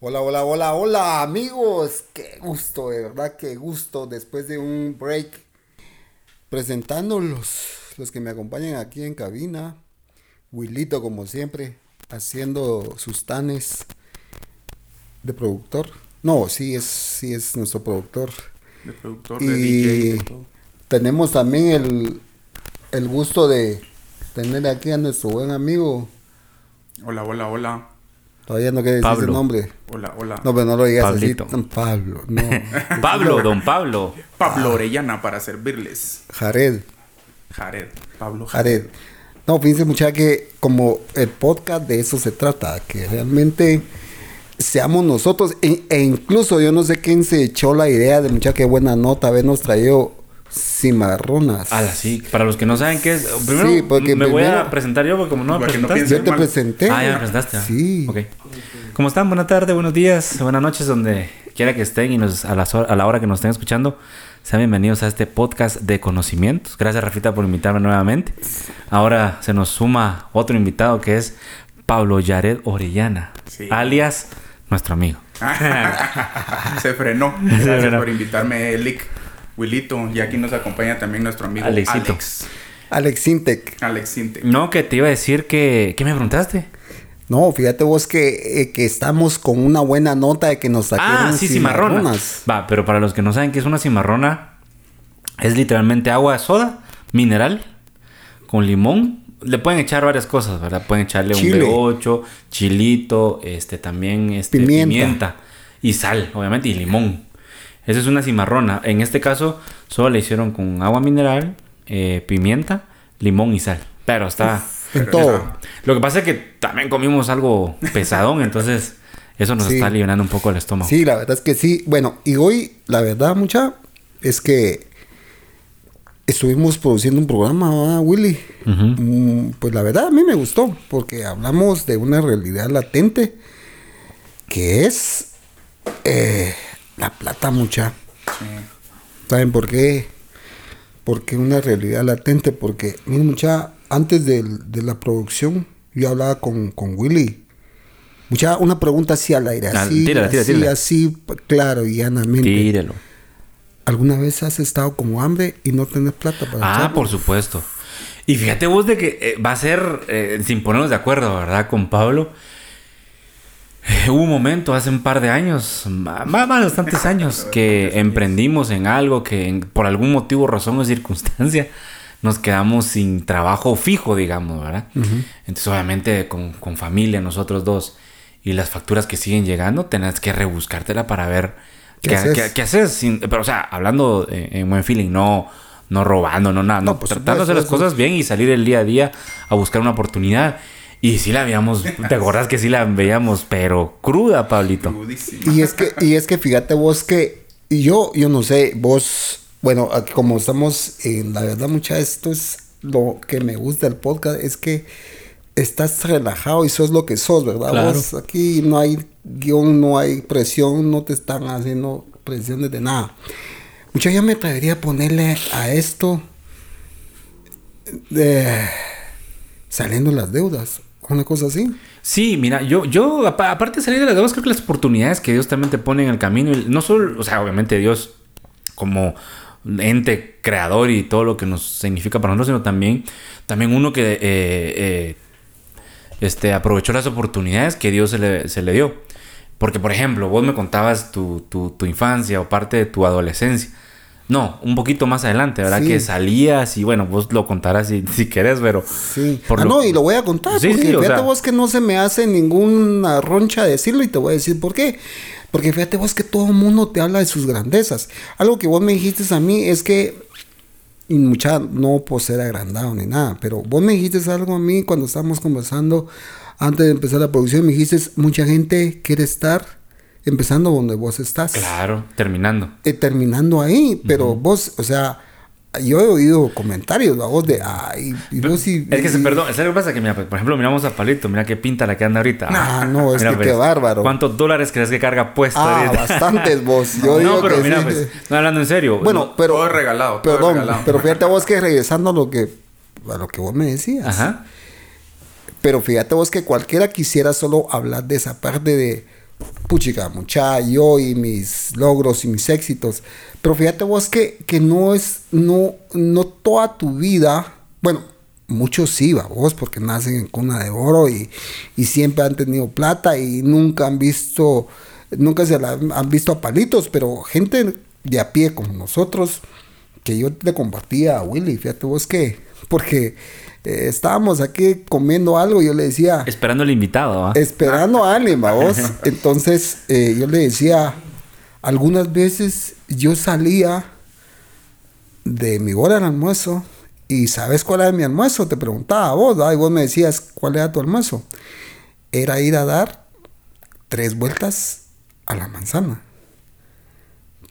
Hola, hola, hola, hola amigos. Qué gusto, de verdad, qué gusto después de un break. Presentando los, que me acompañan aquí en cabina. Willito, como siempre, haciendo sus tanes de productor. No, sí es, sí es nuestro productor. De productor, Y de DJ, de todo. tenemos también el, el gusto de tener aquí a nuestro buen amigo. Hola, hola, hola. Todavía no quiere decir su nombre. Hola, hola. No, pero no lo digas Pablito. así. Pablo, no. Pablo, don Pablo. Pablo Orellana para servirles. Jared. Jared. Pablo Jared. Jared. No, fíjense mucha que como el podcast de eso se trata, que realmente seamos nosotros, e, e incluso yo no sé quién se echó la idea de mucha que buena nota habernos traído cimarronas. Ala, sí. Para los que no saben qué es, primero Sí, porque me voy a presentar yo porque como no me Para que no presentaste. Yo te mal. presenté. Ah, ya me presentaste. ah. Sí. Ok. ¿Cómo están? Buenas tardes, buenos días, buenas noches, donde quiera que estén y nos, a, las hor- a la hora que nos estén escuchando. Sean bienvenidos a este podcast de conocimientos. Gracias, Rafita, por invitarme nuevamente. Ahora se nos suma otro invitado que es Pablo Yared Orellana, Sí. alias nuestro amigo. Se frenó. Gracias frenó. por invitarme, Elic. Willito. Y aquí nos acompaña también nuestro amigo Alexito. Alex. Alex Sintec. Alex Sinte. No, que te iba a decir que... ¿Qué me preguntaste? No, fíjate vos que, eh, que estamos con una buena nota de que nos sacaron Ah, sí, cimarrona. cimarronas. Va, pero para los que no saben qué es una cimarrona, es literalmente agua de soda, mineral, con limón. Le pueden echar varias cosas, ¿verdad? Pueden echarle Chile. un B8, chilito, este también este, Pimienta. pimienta. y sal, obviamente, y limón. Esa es una cimarrona. En este caso, solo le hicieron con agua mineral, eh, pimienta, limón y sal. Pero está... En todo. está- Lo que pasa es que también comimos algo pesadón, entonces eso nos Sí. está aliviando un poco el estómago. Sí, la verdad es que sí. Bueno, y hoy, la verdad, mucha, es que estuvimos produciendo un programa, ¿verdad, Willy? Mm, pues la verdad, a mí me gustó, porque hablamos de una realidad latente, que es eh, la plata, mucha. Sí. ¿Saben por qué? Porque una realidad latente, porque, miren, mucha, antes del- de, la producción, yo hablaba con, con Willy. Mucha, una pregunta así al aire, Ah, así, tírala, tírala, así, tírala. así, p- claro y llanamente. Tírelo. ¿Alguna vez has estado como hambre y no tenés plata para Ah, por supuesto. Y fíjate vos de que eh, va a ser, eh, sin ponernos de acuerdo, ¿verdad? Con Pablo. Hubo un momento hace un par de años, más, más bastantes años, que emprendimos en algo que por algún motivo, razón o circunstancia nos quedamos sin trabajo fijo, digamos, ¿verdad? Entonces, obviamente, con, con familia, nosotros dos, y las facturas que siguen llegando, tenés que rebuscártela para ver ¿Qué qué, haces? qué- qué haces. Sin- pero, o sea, hablando en buen feeling, no, no robando, no nada, no, No, por tratando de hacer las cosas bien y salir el día a día a buscar una oportunidad. Y sí la veíamos, ¿te acordás que sí la veíamos, pero cruda, Pablito? Y es que, y es que fíjate vos que, y yo, yo no sé, vos, bueno, aquí como estamos, en la verdad, mucha, esto es lo que me gusta del podcast, es que estás relajado y sos lo que sos, ¿verdad? Claro. Vos aquí no hay guion, no hay presión, no te están haciendo presiones de nada. Mucha, yo me atrevería a ponerle a esto de saliendo las deudas, una cosa así. Sí, mira, yo, yo apa- aparte de salir de las deudas, creo que las oportunidades que Dios también te pone en el camino, no solo, o sea, obviamente Dios como ente creador y todo lo que nos significa para nosotros, sino también, también uno que eh, eh, este, aprovechó las oportunidades que Dios se le, se le dio. Porque, por ejemplo, vos me contabas tu, tu infancia o parte de tu adolescencia. No, un poquito más adelante, ¿verdad? Sí. Que salías y bueno, vos lo contarás si, si querés, pero... Sí. por ah, lo- no, y lo voy a contar. Sí, porque sí, fíjate sea- vos que no se me hace ninguna roncha decirlo y te voy a decir por qué. Porque fíjate vos que todo el mundo te habla de sus grandezas. Algo que vos me dijiste a mí es que, y mucha, no por ser agrandado ni nada, pero vos me dijiste algo a mí cuando estábamos conversando antes de empezar la producción. Me dijiste, mucha gente quiere estar empezando donde vos estás. Claro, terminando. eh, terminando ahí, pero vos, o sea, yo he oído comentarios, la voz de, ay, y vos sí. Es que se perdón, ¿sabes lo que pasa? Que mira, por ejemplo, miramos a Palito, mira qué pinta la que anda ahorita. Ah, no, es Mira, que pues, qué bárbaro. ¿Cuántos dólares crees que carga puesto Ah, ahorita? bastantes vos. Yo no, digo pero que mira, sí. pues, no hablando en serio. Bueno, pero. todo es regalado, todo es Perdón, regalado. pero fíjate vos que regresando a lo que, a lo que vos me decías. Ajá. Pero fíjate vos que cualquiera quisiera solo hablar de esa parte de, puchica, mucha, yo y mis logros y mis éxitos. Pero fíjate vos que, que no es, no, no toda tu vida, bueno, muchos sí, va vos, porque nacen en cuna de oro y, y siempre han tenido plata y nunca han visto, nunca se la han visto a palitos, pero gente de a pie como nosotros, que yo le compartía a Willy, fíjate vos que, porque eh, estábamos aquí comiendo algo y yo le decía... Esperando al invitado, ¿va? Esperando a alguien, ¿va vos. Entonces eh, yo le decía, algunas veces yo salía de mi hora del almuerzo y ¿sabes cuál era mi almuerzo? Te preguntaba a vos, ¿va? y vos me decías, ¿cuál era tu almuerzo? Era ir a dar tres vueltas a la manzana.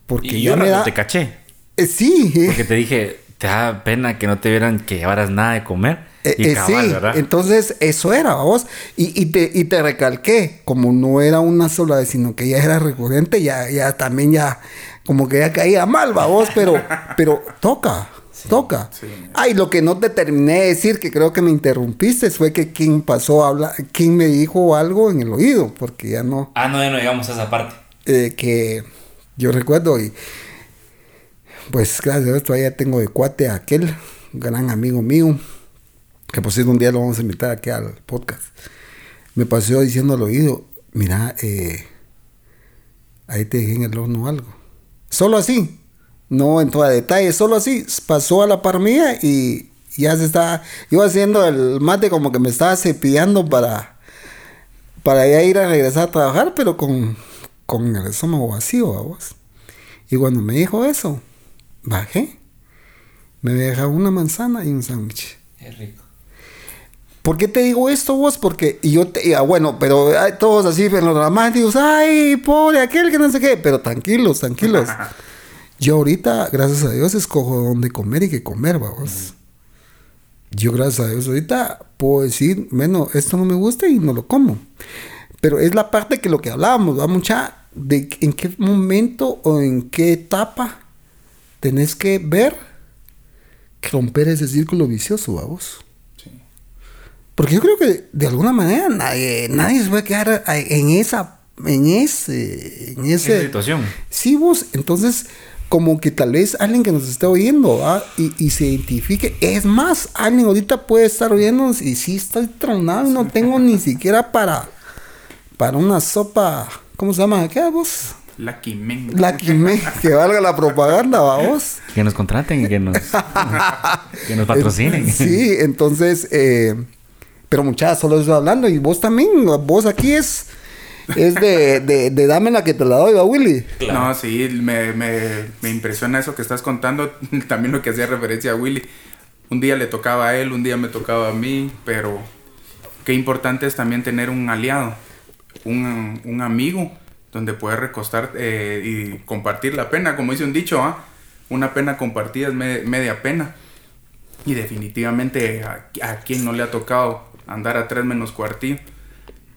Porque y yo me no da... te caché. Eh, sí. Porque te dije, te da pena que no te vieran que llevaras nada de comer. Eh, y eh, cabal, sí, ¿verdad? entonces eso era, vos. Y, y, te, y te recalqué, como no era una sola vez, sino que ya era recurrente, ya, ya también ya, como que ya caía mal, vos, pero, pero toca, toca. sí. Ay, lo que no te terminé de decir, que creo que me interrumpiste, fue que quien pasó a hablar, quien me dijo algo en el oído, porque ya no, Ah, no, ya no llegamos a esa parte. eh, que yo recuerdo y pues gracias a Dios todavía tengo de cuate a aquel gran amigo mío que por cierto un día lo vamos a invitar aquí al podcast me pasó diciendo al oído mira eh, ahí te dejé en el horno algo solo así no entró a detalle solo así pasó a la par mía y ya se está iba haciendo el mate como que me estaba cepillando para para ya ir a regresar a trabajar, pero con, con el estómago vacío, vos. Y cuando me dijo eso, bajé. Me dejaba una manzana y un sándwich. Es rico. ¿Por qué te digo esto vos? Porque y yo te, ah, bueno, pero ay, todos así en los dramáticos, ay, pobre aquel que no sé qué, pero tranquilos, tranquilos. Yo ahorita, gracias a Dios, escojo dónde comer y qué comer, vamos. Yo, gracias a Dios, ahorita puedo decir, bueno, esto no me gusta y no lo como. Pero es la parte que lo que hablábamos, va mucha de en qué momento o en qué etapa tenés que ver romper ese círculo vicioso, vamos. Sí. Porque yo creo que de alguna manera nadie, nadie se puede quedar en esa, en ese, en Esa situación. Sí, vos, entonces, como que tal vez alguien que nos esté oyendo ¿va? y, y se identifique. Es más, alguien ahorita puede estar oyéndonos y sí estoy tronado y no tengo ni siquiera para, para una sopa. ¿Cómo se llama? ¿Qué vos? Lucky Men. La que, me, que valga la propaganda, ¿va vos. Que nos contraten y que nos, que nos patrocinen. Sí, entonces, eh, pero muchachas, solo estoy hablando y vos también, vos aquí es, es de, de, de dame la que te la doy, ¿va, Willy? No, sí, me, me, me impresiona eso que estás contando. También lo que hacía referencia a Willy. Un día le tocaba a él, un día me tocaba a mí, pero qué importante es también tener un aliado, un, un amigo, donde poder recostar eh, y compartir la pena. Como dice un dicho, ¿ah? una pena compartida es me- media pena. Y definitivamente a, a quien no le ha tocado andar a tres menos cuartillo.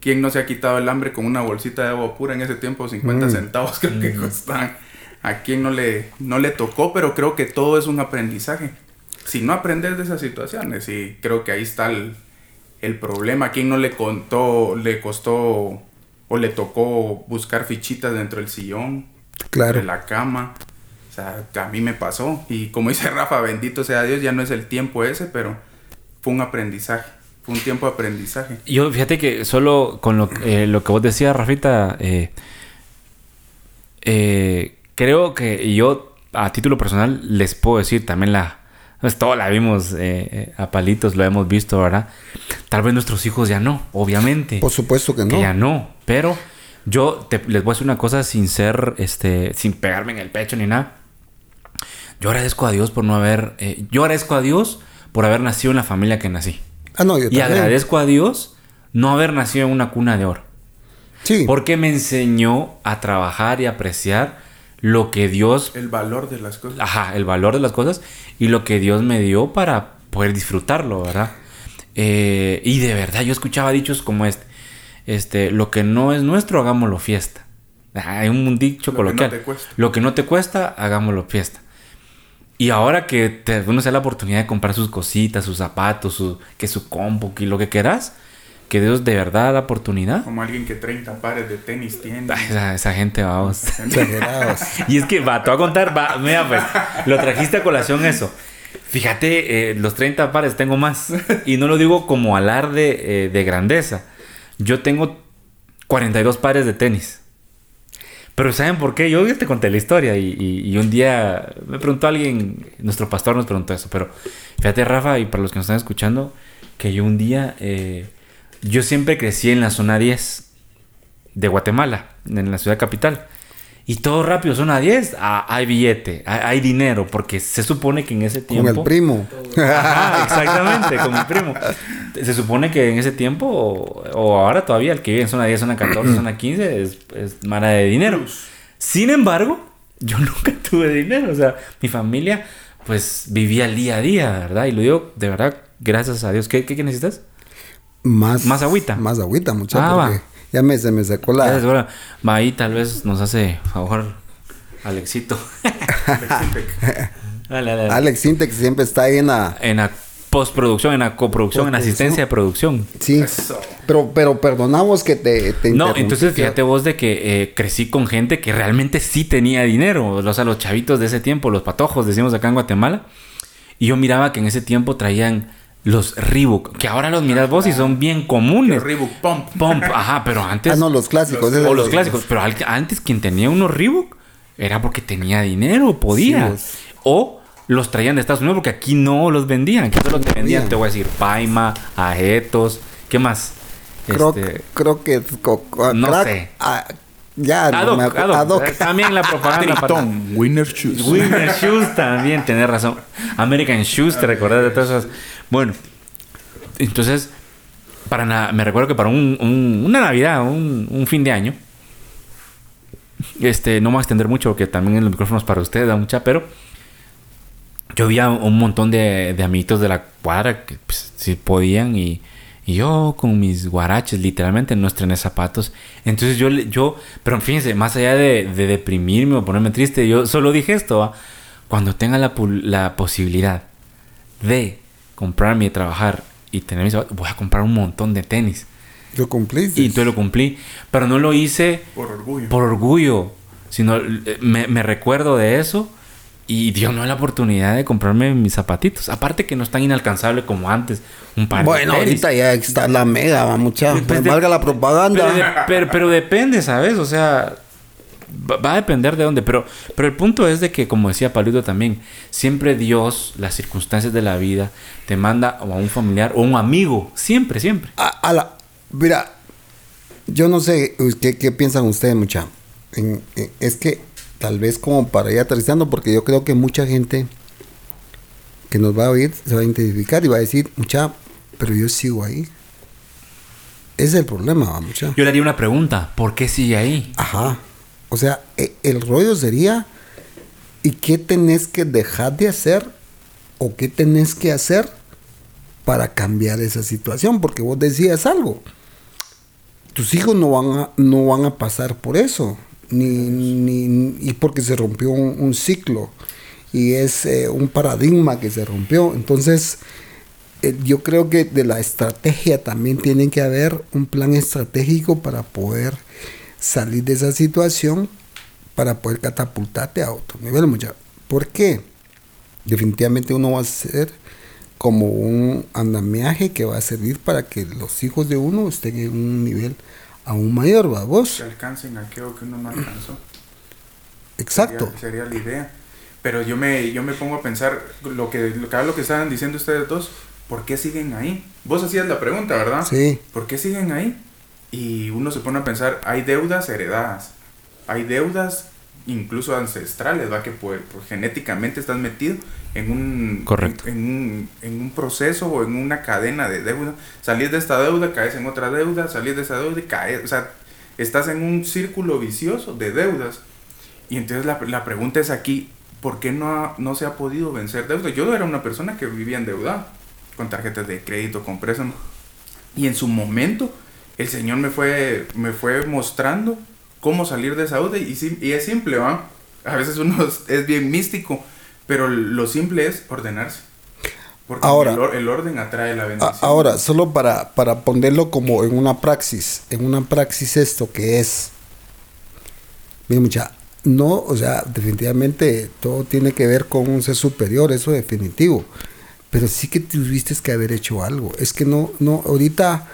¿Quién no se ha quitado el hambre con una bolsita de agua pura en ese tiempo? 50 Mm. centavos creo que costaban. A quien no le, no le tocó, pero creo que todo es un aprendizaje. Si no aprendes de esas situaciones, y creo que ahí está el, el problema. ¿A quién no le contó, le costó o le tocó buscar fichitas dentro del sillón? Claro. De la cama. O sea, que a mí me pasó. Y como dice Rafa, bendito sea Dios, ya no es el tiempo ese, pero fue un aprendizaje. Fue un tiempo de aprendizaje. Yo, fíjate que solo con lo, eh, lo que vos decías, Rafita, eh, eh, creo que yo, a título personal, les puedo decir también la. Pues todo la vimos eh, eh, a palitos, lo hemos visto, ¿verdad? Tal vez nuestros hijos ya no, obviamente. Por supuesto que que no. ya no. Pero yo te- les voy a decir una cosa sin ser, este, sin pegarme en el pecho ni nada. Yo agradezco a Dios por no haber, eh, yo agradezco a Dios por haber nacido en la familia que nací. Ah, no, yo Y también. agradezco a Dios no haber nacido en una cuna de oro. Sí. Porque me enseñó a trabajar y apreciar lo que Dios, El valor de las cosas. ajá, el valor de las cosas y lo que Dios me dio para poder disfrutarlo, ¿verdad? Eh, y de verdad, yo escuchaba dichos como este, este, lo que no es nuestro, hagámoslo fiesta. Hay un dicho Lo que no te cuesta. Lo que no te cuesta, hagámoslo fiesta. Y ahora que te, uno se da la oportunidad de comprar sus cositas, sus zapatos, su, que su compu, que lo que quieras, que Dios de verdad da oportunidad. Como alguien que 30 pares de tenis tiene. Esa, esa gente, vamos. Exagerados. Y es que, va, te voy a contar, va, mira, pues, lo trajiste a colación eso. Fíjate, eh, los 30 pares tengo más. Y no lo digo como alarde eh, de grandeza. Yo tengo 42 pares de tenis. Pero ¿saben por qué? Yo te conté la historia y, y- y un día me preguntó alguien, nuestro pastor nos preguntó eso, pero fíjate Rafa y para los que nos están escuchando, que yo un día, eh, yo siempre crecí en la zona 10 de Guatemala, en la ciudad capital. Y todo rápido, zona 10, ah, hay billete, hay, hay dinero, porque se supone que en ese tiempo... Con el primo. Ajá, exactamente, con mi primo. Se supone que en ese tiempo, o, o ahora todavía, el que vive en zona 10, zona 14, zona 15, es, es mara de dinero. Sin embargo, yo nunca tuve dinero. O sea, mi familia, pues, vivía el día a día, ¿verdad? Y lo digo de verdad, gracias a Dios. ¿Qué, qué, qué necesitas? Más, Más agüita. Más agüita, muchachos. Ah, va. ya me, se me secó la. Gracias, bueno, va ahí tal vez nos hace favor Alexito. Dale, dale, dale. Alex Sintex siempre está ahí en la. En la postproducción, en la coproducción, en asistencia de producción. Sí. Eso. Pero, pero perdonamos que te, te No, entonces fíjate vos de que eh, crecí con gente que realmente sí tenía dinero. O sea, los chavitos de ese tiempo, los patojos, decimos acá en Guatemala. Y yo miraba que en ese tiempo traían los Reebok, que ahora los miras vos y son bien comunes. Reebok Pump. Pump, ajá, pero antes... Ah, no, los clásicos. esos o los clásicos. Pero al- antes quien tenía unos Reebok era porque tenía dinero, podía. Sí, o los traían de Estados Unidos porque aquí no los vendían. Aquí solo te vendían, te voy a decir, Paima, Aetos, ¿qué más? Creo, Este, creo que. co- co- No crack- sé. ah, ya, no Ad hoc, me acu- ad hoc. ad hoc. Eh, También la propaganda. para- Triton. Winner Shoes. Winner Shoes también, tenés razón. American Shoes, te recordás de todas esas. Bueno, entonces, para na- me recuerdo que para un, un- una Navidad, un, un fin de año, este, no me voy a extender mucho porque también el micrófono es para ustedes, da mucha, pero yo vi a un montón de, de amiguitos de la cuadra que pues, sí podían y, y yo con mis guaraches literalmente no estrené zapatos. Entonces yo, yo pero fíjense, más allá de, de deprimirme o ponerme triste, yo solo dije esto, ¿va? cuando tenga la, posibilidad de comprarme y trabajar y tener mis zapatos, voy a comprar un montón de tenis. Lo cumpliste. Y entonces lo cumplí, pero no lo hice Por orgullo. por orgullo, sino eh, me, me recuerdo de eso y Dios no da la oportunidad de comprarme mis zapatitos. Aparte que no es tan inalcanzable como antes. Un par Bueno, de ahorita ya está la mega, va mucha. Pues de- valga la propaganda. Pero, de- pero, pero depende, ¿sabes? O sea, va, a depender de dónde. Pero, pero el punto es de que, como decía Paludo también, siempre Dios, las circunstancias de la vida, te manda a un familiar o a un amigo. Siempre, siempre. A, a la, mira, yo no sé uy, qué, qué piensan ustedes, mucha. En- en- es que tal vez como para ir aterrizando, porque yo creo que mucha gente que nos va a oír se va a identificar y va a decir, mucha, pero yo sigo ahí. Ese es el problema, mucha. Yo le haría una pregunta. ¿Por qué sigue ahí? Ajá. O sea, e- el rollo sería, ¿y qué tenés que dejar de hacer o qué tenés que hacer para cambiar esa situación? Porque vos decías algo. Tus hijos no van a, no van a pasar por eso. Ni, ni, y porque se rompió un, un ciclo. Y es eh, un paradigma que se rompió. Entonces, eh, yo creo que de la estrategia también tiene que haber un plan estratégico para poder salir de esa situación, para poder catapultarte a otro nivel. Mucha. ¿Por qué? Definitivamente uno va a ser como un andamiaje que va a servir para que los hijos de uno estén en un nivel aún mayor, ¿va vos? Que alcancen aquello que uno no alcanzó. Exacto. Sería, sería la idea. Pero yo me, yo me pongo a pensar lo que, lo, que- lo que estaban diciendo ustedes dos. ¿Por qué siguen ahí? Vos hacías la pregunta, ¿verdad? Sí. ¿Por qué siguen ahí? Y uno se pone a pensar, hay deudas heredadas. Hay deudas incluso ancestrales, ¿va? Que genéticamente estás metido en un, Correcto. En, en un, en un proceso o en una cadena de deuda. Salís de esta deuda, caes en otra deuda, salís de esa deuda y caes. O sea, estás en un círculo vicioso de deudas. Y entonces la, la pregunta es aquí, ¿por qué no, ha- no se ha podido vencer deuda? Yo era una persona que vivía endeudada, con tarjetas de crédito, con préstamos. Y en su momento, el Señor me fue, me fue mostrando cómo salir de esa deuda. Y, y es simple, ¿va? A veces uno es, bien místico, pero lo simple es ordenarse. Porque Ahora- el, or- el orden atrae la bendición. Ahora, solo para, para ponerlo como en una praxis, en una praxis esto que es, mira mucha, no, o sea, definitivamente todo tiene que ver con un ser superior, eso definitivo, pero sí que tuviste que haber hecho algo, es que no, no, ahorita,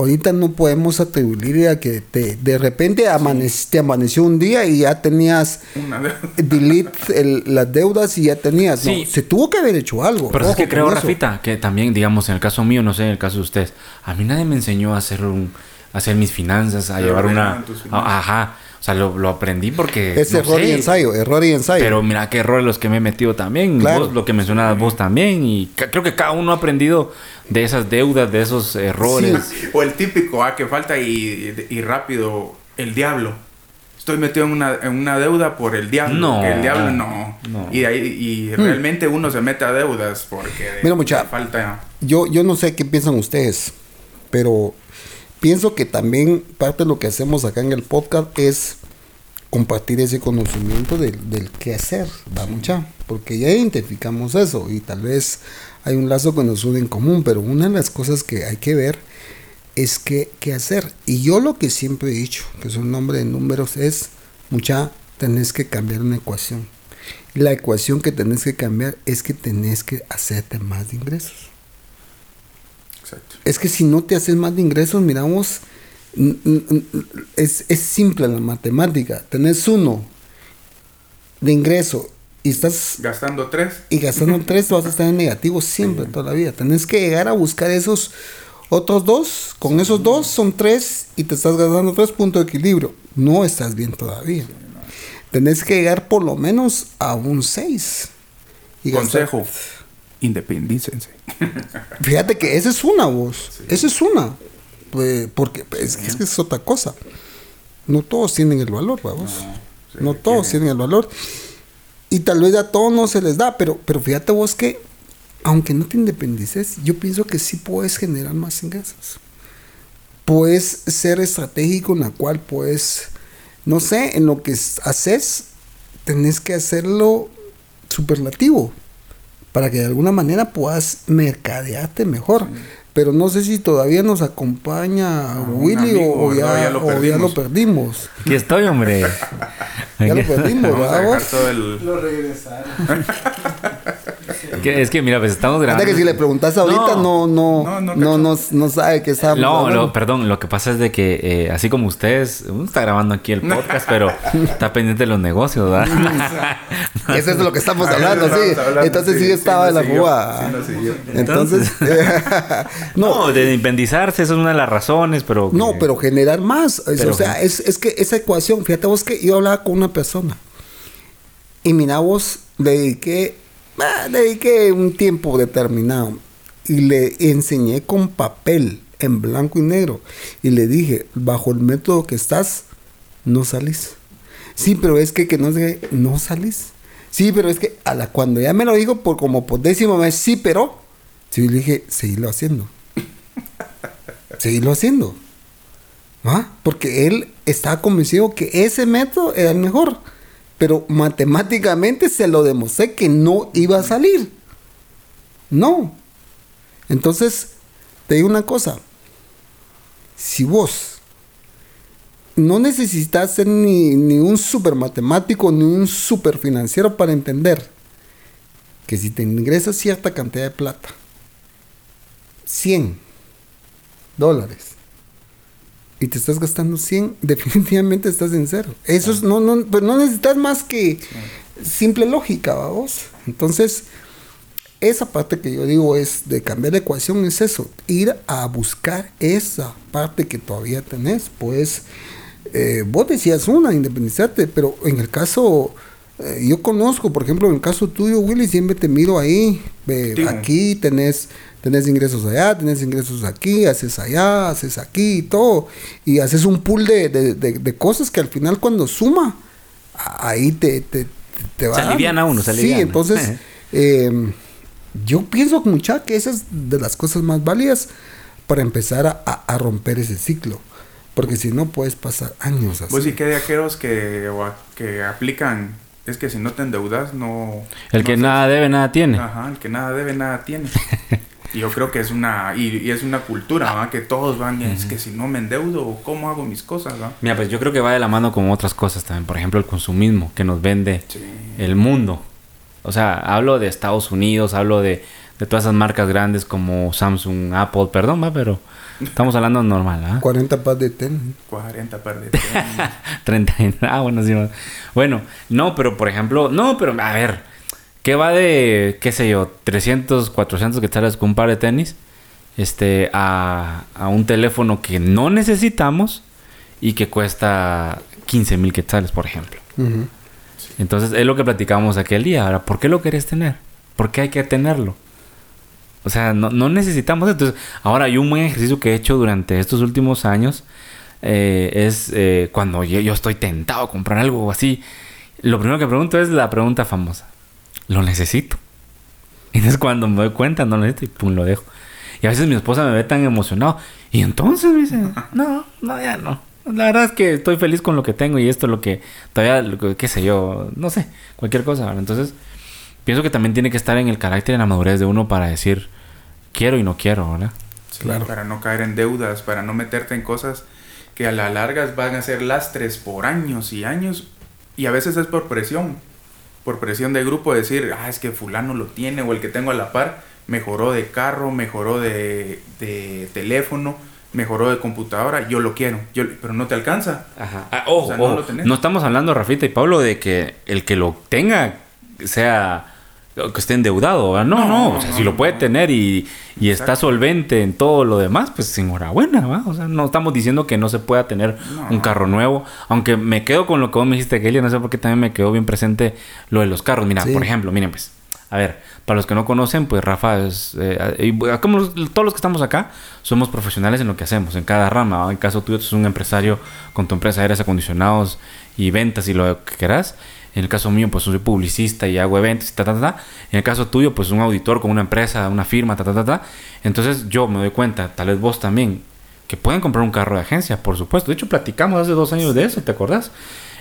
ahorita no podemos atribuirle a que te, de repente amanec- te amaneció un día y ya tenías delete el- las deudas y ya tenías, Sí. no, se tuvo que haber hecho algo. Pero es que creo, eso. Rafita, que también, digamos, en el caso mío, no sé, en el caso de ustedes, a mí nadie me enseñó a hacer un, a hacer mis finanzas, a llevar una, ajá, o sea, lo, lo aprendí porque Es no error y sé, ensayo, error y ensayo. Pero mira qué errores los que me he metido también, Claro. vos, lo que mencionabas vos también, y creo que cada uno ha aprendido de esas deudas, de esos errores. O el típico, ah, que falta y, y rápido, el diablo. Estoy metido en una, en una deuda por el diablo. No. el diablo no. No. Y, ahí, y realmente uno se mete a deudas porque Mira, mucha- falta. Yo, yo no sé qué piensan ustedes, pero pienso que también parte de lo que hacemos acá en el podcast es compartir ese conocimiento del, del qué hacer, ¿va mucha? Porque ya identificamos eso y tal vez hay un lazo que nos une en común, pero una de las cosas que hay que ver es qué, qué hacer. Y yo lo que siempre he dicho, que es un nombre de números, es, mucha, tenés que cambiar una ecuación. Y la ecuación que tenés que cambiar es que tenés que hacerte más de ingresos. Exacto. Es que si no te haces más de ingresos, miramos, es, es simple la matemática. Tenés uno de ingreso y estás Gastando tres. y gastando tres, vas a estar en negativo siempre, toda la vida. Tenés que llegar a buscar esos otros dos. Con esos dos son tres y te estás gastando tres puntos de equilibrio. No estás bien todavía. Tenés que llegar por lo menos a un seis. Y gastar- Consejo. Independícense. Fíjate que esa es una voz. Esa es una. Pues, porque es, es que es otra cosa. No todos tienen el valor, vamos. No, todos tienen el valor. Y tal vez a todos no se les da, pero, pero fíjate vos que, aunque no te independices, yo pienso que sí puedes generar más ingresos. Puedes ser estratégico en la cual puedes, no sé, en lo que haces, tenés que hacerlo superlativo para que de alguna manera puedas mercadearte mejor. Pero no sé si todavía nos acompaña un Willy amigo, o, ya, no, ya lo o ya perdimos. lo perdimos. Aquí estoy, hombre. Ya lo perdimos, Vamos a ¿verdad dejar vos? todo el. Lo regresaron. Que- es que mira, pues estamos grabando. que si le preguntas ahorita no no No, no no no, cachó. no, sabe que está No, lo- perdón, lo que pasa es de que eh, así como ustedes, uno está grabando aquí el podcast, pero está pendiente de los negocios, ¿verdad? Eso es de lo que estamos Ah, hablando, eso sí. Entonces sí, sí, estaba sí en la jugada. sí nos siguió. Entonces, no, no, de independizarse, esa es una de las razones, pero... no, pero generar más. O sea, es, es que esa ecuación, fíjate vos que yo hablaba con una persona y mira vos, le dediqué, ah, dediqué un tiempo determinado y le enseñé con papel en blanco y negro y le dije, bajo el método que estás, no salís. Sí, pero es que, que no sé, no salís. Sí, pero es que a la, cuando ya me lo dijo por como por décima vez, sí, pero, sí, le dije, seguirlo haciendo. seguirlo haciendo. ¿Ah? Porque él estaba convencido que ese método era el mejor. Pero matemáticamente se lo demostré que no iba a salir. No. Entonces, te digo una cosa. Si vos no necesitas ser ni, ni un super matemático ni un super financiero para entender que si te ingresas cierta cantidad de plata, 100 dólares, y te estás gastando 100, definitivamente estás en cero. Eso es, no, no, pues no necesitas más que simple lógica, vamos. Entonces, esa parte que yo digo es de cambiar la ecuación, es eso, ir a buscar esa parte que todavía tenés. Pues, eh, vos decías una, independizarte, pero en el caso, eh, yo conozco, por ejemplo, en el caso tuyo, Willy, siempre te miro ahí, eh, aquí tenés, tenés ingresos allá, tenés ingresos aquí, haces allá, haces aquí y todo, y haces un pool de, de- de- de cosas que al final cuando suma, ahí te, te, te va Se aliviana uno, se Sí, aliviana. entonces, eh, yo pienso mucha que esa es de las cosas más válidas para empezar a, a- a romper ese ciclo. Porque si no, puedes pasar años así. Pues sí que hay aquellos que, a- que aplican es que si no te endeudas, no... El que nada debe, nada tiene. Ajá, el que nada debe, nada tiene. y yo creo que es una, y, y es una cultura, ¿va? Que todos van, es que si no me endeudo, ¿cómo hago mis cosas, va? Mira, pues yo creo que va de la mano con otras cosas también. Por ejemplo, el consumismo que nos vende Sí. el mundo. O sea, hablo de Estados Unidos, hablo de, de todas esas marcas grandes como Samsung, Apple, perdón, va, pero estamos hablando normal, ¿ah? 40 pas de tenis. 40 par de tenis. 30 y- ah, bueno, sí. no. Bueno, no, pero por ejemplo, no, pero a ver, ¿qué va de, qué sé yo, 300, 400 quetzales con un par de tenis? Este, a, a un teléfono que no necesitamos y que cuesta 15 mil quetzales, por ejemplo. Entonces, es lo que platicábamos aquel día. Ahora, ¿por qué lo querés tener? ¿Por qué hay que tenerlo? O sea, no, no necesitamos. Entonces, ahora hay un buen ejercicio que he hecho durante estos últimos años. eh, es eh, cuando yo, yo estoy tentado a comprar algo así. Lo primero que pregunto es la pregunta famosa. ¿Lo necesito? Y entonces cuando me doy cuenta, no lo necesito y pum, lo dejo. Y a veces mi esposa me ve tan emocionado. Y entonces me dice, no, no, ya no. La verdad es que estoy feliz con lo que tengo y esto es lo que todavía, lo que- qué sé yo, no sé, cualquier cosa. ¿verdad? Entonces, pienso que también tiene que estar en el carácter y en la madurez de uno para decir, quiero y no quiero, ¿verdad? Sí, Claro. Para no caer en deudas, para no meterte en cosas que a la larga van a ser lastres por años y años. Y a veces es por presión, por presión de grupo, decir, ah, es que fulano lo tiene o el que tengo a la par mejoró de carro, mejoró de, de teléfono, mejoró de computadora, yo lo quiero, yo, pero no te alcanza. Ajá. Ah, ojo, O sea, no ojo, lo tenés. no estamos hablando, Rafita y Pablo, de que el que lo tenga sea que esté endeudado. ¿verdad? No, no, No, o sea, no, si lo puede no. tener y, y está solvente en todo lo demás, pues enhorabuena, ¿va? O sea, no estamos diciendo que no se pueda tener un carro nuevo, aunque me quedo con lo que vos me dijiste, Kelly, no sé por qué también me quedó bien presente lo de los carros. Mira, Sí. por ejemplo, miren pues, a ver, para los que no conocen, pues Rafa es, eh, y como los- todos los que estamos acá, somos profesionales en lo que hacemos, en cada rama. ¿va? En caso tuyo, tú eres un empresario con tu empresa de aires acondicionados y ventas y lo que quieras. En el caso mío, pues soy publicista y hago eventos y ta, ta, ta, ta. En el caso tuyo, pues un auditor con una empresa, una firma, ta, ta, ta, ta. Entonces yo me doy cuenta, tal vez vos también, que pueden comprar un carro de agencia, por supuesto. De hecho, platicamos hace dos años de eso, ¿te acordás?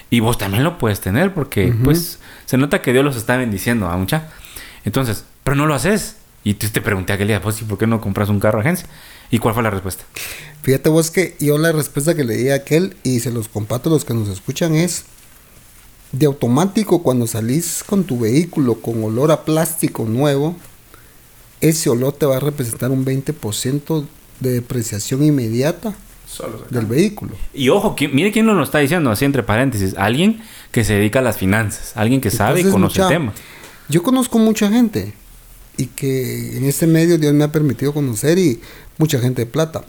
Y vos también lo puedes tener porque, pues, se nota que Dios los está bendiciendo a mucha. Entonces, pero no lo haces. Y te, te pregunté aquel día, pues, ¿y por qué no compras un carro de agencia? ¿Y cuál fue la respuesta? Fíjate vos que yo la respuesta que le di a aquel y se los comparto a los que nos escuchan es de automático cuando salís con tu vehículo con olor a plástico nuevo, ese olor te va a representar un 20% de depreciación inmediata Solo del vehículo. Y ojo, qui- mire quién nos lo está diciendo, así entre paréntesis. Alguien que se dedica a las finanzas, alguien que sabe y conoce mucha- el tema. Yo conozco mucha gente y que en este medio Dios me ha permitido conocer y mucha gente de plata.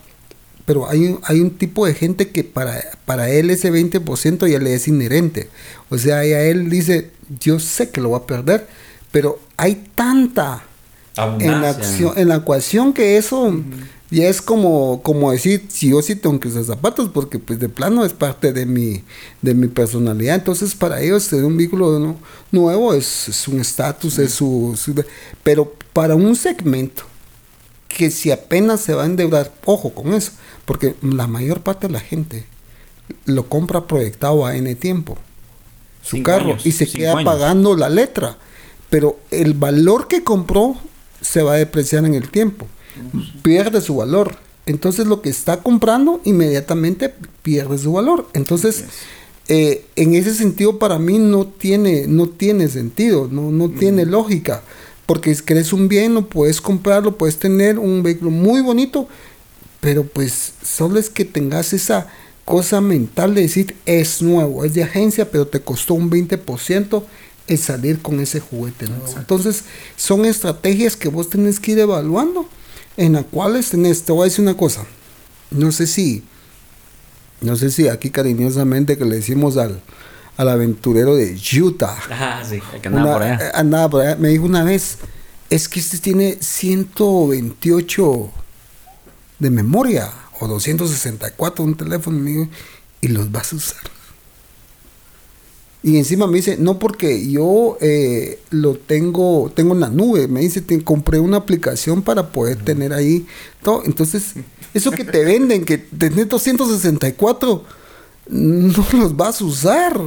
Pero hay, un- hay un tipo de gente que para, para él ese 20% ya le es inherente. O sea, y a él dice, yo sé que lo va a perder, pero hay tanta en la, acción, en la ecuación que eso ya es como, como decir, si yo sí tengo que usar zapatos, porque pues de plano es parte de mi, de mi personalidad. Entonces para ellos tener un vehículo nu- nuevo es, es un estatus, es su, su- Pero para un segmento que si apenas se va a endeudar, ojo con eso, porque la mayor parte de la gente lo compra proyectado a N tiempo su Cinco carro años, y se queda años. pagando la letra. Pero el valor que compró se va a depreciar en el tiempo. Pierde su valor. Entonces lo que está comprando inmediatamente pierde su valor. Entonces, eh, en ese sentido para mí no tiene, no tiene sentido, no, no tiene lógica. Porque si querés un bien, lo puedes comprarlo, puedes tener un vehículo muy bonito, pero pues solo es que tengas esa cosa mental de decir es nuevo, es de agencia, pero te costó un 20% el salir con ese juguete nuevo. Entonces, son estrategias que vos tenés que ir evaluando, en las cuales tenés, te voy a decir una cosa, no sé si, no sé si aquí cariñosamente que le decimos al, al aventurero de Utah, Ah, sí, el que andaba una- por allá. eh, andaba por allá. Me dijo una vez, es que este tiene 128 de memoria o 264 un teléfono me dijo, y los vas a usar. Y encima me dice, no porque yo eh, lo tengo, tengo en la nube. Me dice, te compré una aplicación para poder tener ahí todo. Entonces, eso que te venden, que tenés 264, no los vas a usar.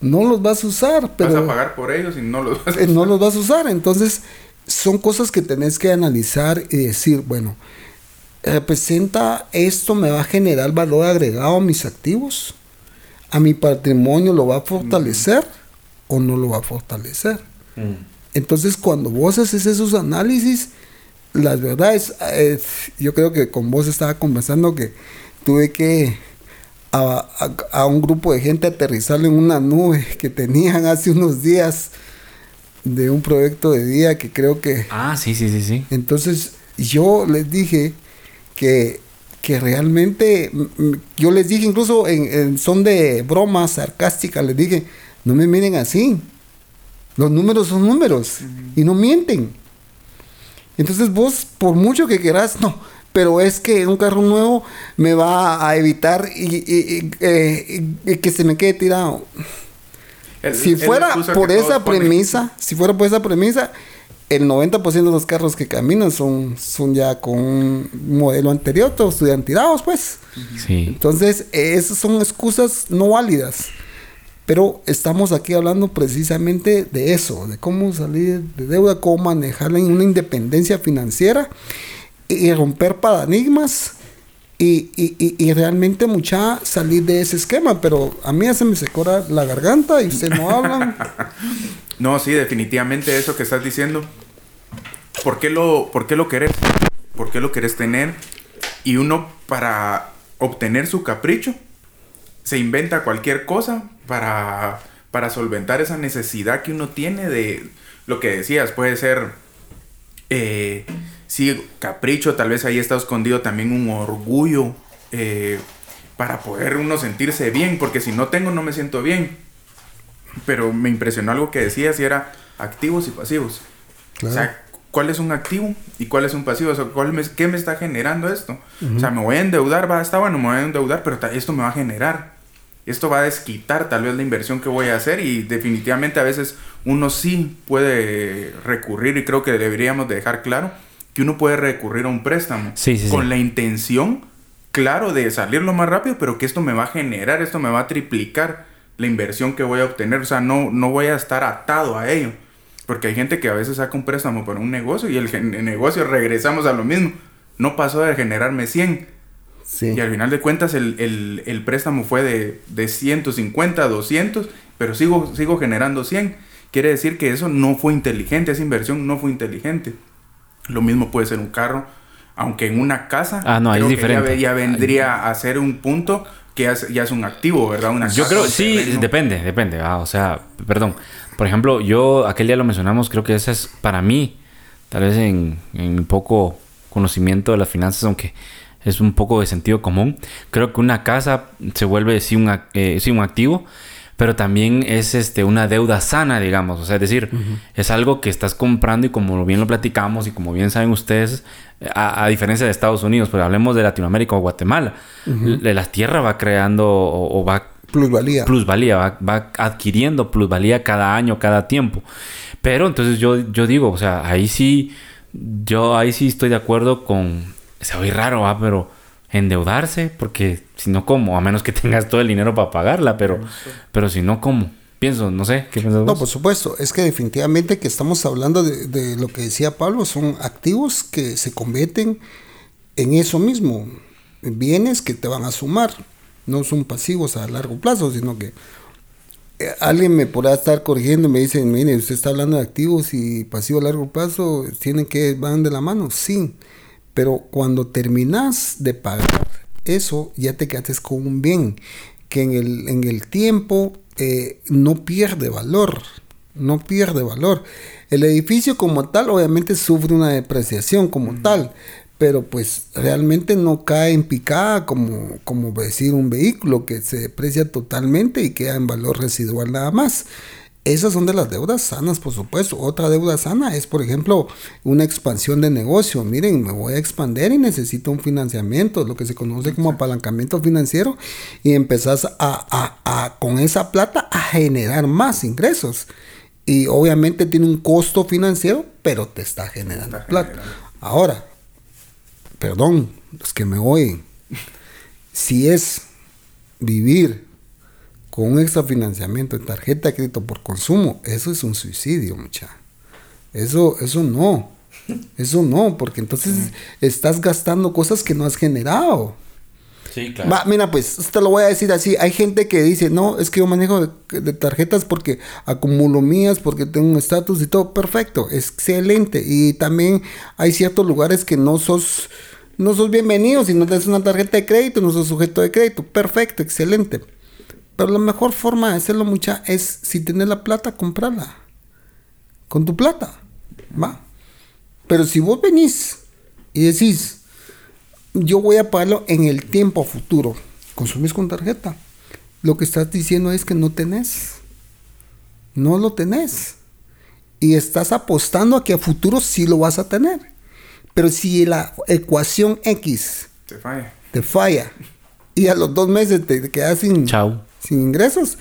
no los vas a usar, pero... Vas a pagar por ellos y no los vas a usar. No los vas a usar, entonces son cosas que tenés que analizar y decir, bueno, representa esto, me va a generar valor agregado a mis activos, a mi patrimonio lo va a fortalecer o no lo va a fortalecer. Mm. Entonces cuando vos haces esos análisis, las verdades, yo creo que con vos estaba conversando que tuve que a, a, un grupo de gente aterrizarle en una nube que tenían hace unos días de un proyecto de día que creo que... Ah, sí, sí, sí, sí. Entonces yo les dije que, que realmente, yo les dije incluso en, son de broma sarcástica, les dije, no me miren así. Los números son números y no mienten. Entonces vos, por mucho que quieras, no, pero es que un carro nuevo me va a evitar y, eh, que se me quede tirado. si fuera por esa premisa, si fuera por esa premisa, el 90% de los carros que caminan son, son ya con un modelo anterior, todos estuvieran tirados, pues. Sí. Entonces, esas son excusas no válidas. Pero estamos aquí hablando precisamente de eso, de cómo salir de deuda, cómo manejarla en una independencia financiera y romper paradigmas y, y, y, realmente mucha salir de ese esquema. Pero a mí ya se me secó la garganta y ustedes no hablan. no, sí, definitivamente eso que estás diciendo. ¿Por qué lo, por qué lo querés? ¿Por qué lo querés tener? Y uno para obtener su capricho se inventa cualquier cosa para, para solventar esa necesidad que uno tiene de lo que decías, puede ser, eh, sí, capricho, tal vez ahí está escondido también un orgullo eh, para poder uno sentirse bien, porque si no tengo no me siento bien. Pero me impresionó algo que decías y era activos y pasivos. O sea, ¿cuál es un activo y cuál es un pasivo? O sea, ¿cuál ¿qué me está generando esto? O sea, me voy a endeudar, va, está bueno, me voy a endeudar, pero esto me va a generar esto va a desquitar tal vez la inversión que voy a hacer y definitivamente a veces uno sí puede recurrir y creo que deberíamos dejar claro que uno puede recurrir a un préstamo con la intención, claro, de salir lo más rápido, pero que esto me va a generar, esto me va a triplicar la inversión que voy a obtener, o sea, no, no voy a estar atado a ello, porque hay gente que a veces saca un préstamo para un negocio y el, el negocio regresamos a lo mismo, no pasó de generarme 100, y al final de cuentas el, préstamo fue de, de 150, 200, pero sigo, sigo generando 100. Quiere decir que eso no fue inteligente, esa inversión no fue inteligente. Lo mismo puede ser un carro, aunque en una casa, ah, no, diferente. Ya, vendría a ser un punto que ya es, un activo, ¿verdad? Una yo creo, sí, depende, depende. Ah, o sea, perdón. Por ejemplo, yo aquel día lo mencionamos, creo que esa es para mí, tal vez en, en poco conocimiento de las finanzas, aunque es un poco de sentido común. Creo que una casa se vuelve sí un, eh, un activo, pero también es este, una deuda sana, digamos. O sea, es decir, es algo que estás comprando y como bien lo platicamos y como bien saben ustedes, a, diferencia de Estados Unidos, pero hablemos de Latinoamérica o Guatemala, la tierra va creando o, va... Plusvalía. Plusvalía, va, va, adquiriendo plusvalía cada año, cada tiempo. Pero entonces yo, yo digo, o sea, ahí sí, yo ahí sí estoy de acuerdo con se oye raro, ¿ah? pero endeudarse, porque si no, ¿cómo? A menos que tengas todo el dinero para pagarla, pero, pero si no, ¿cómo? Pienso, no sé, ¿qué piensas No, por supuesto, es que definitivamente que estamos hablando de, lo que decía Pablo, son activos que se convierten en eso mismo, bienes que te van a sumar, no son pasivos a largo plazo, sino que eh, alguien me podrá estar corrigiendo y me dice, mire, usted está hablando de activos y pasivos a largo plazo, tienen que van de la mano, sí, pero cuando terminas de pagar eso, ya te quedaste con un bien que en el, en el tiempo eh, no pierde valor. No pierde valor. El edificio como tal obviamente sufre una depreciación como tal, pero pues realmente no cae en picada como, como decir un vehículo que se deprecia totalmente y queda en valor residual nada más. Esas son de las deudas sanas, por supuesto. Otra deuda sana es, por ejemplo, una expansión de negocio. Miren, me voy a expandir y necesito un financiamiento, lo que se conoce como apalancamiento financiero, y empezás a, con esa plata a generar más ingresos. Y obviamente tiene un costo financiero, pero te está generando plata. Ahora, perdón, los que me oyen, si es vivir con un extrafinanciamiento de tarjeta de crédito por consumo, eso es un suicidio, mucha. Eso, eso no. Eso no, porque entonces estás gastando cosas que no has generado. Sí, claro. Va, mira, pues te lo voy a decir así. Hay gente que dice, no, es que yo manejo de, de tarjetas porque acumulo mías, porque tengo un estatus y todo. Perfecto, excelente. Y también hay ciertos lugares que no sos, no sos bienvenido si no tienes una tarjeta de crédito, no sos sujeto de crédito. Perfecto, excelente. Pero la mejor forma de hacerlo, mucha, es si tienes la plata, comprarla. Con tu plata. Va. Pero si vos venís y decís, yo voy a pagarlo en el tiempo futuro, consumís con tarjeta, lo que estás diciendo es que no tenés. No lo tenés. Y estás apostando a que a futuro sí lo vas a tener. Pero si la ecuación X Te falla. te falla y a los dos meses te, te quedas sin, Chao. Sin ingresos,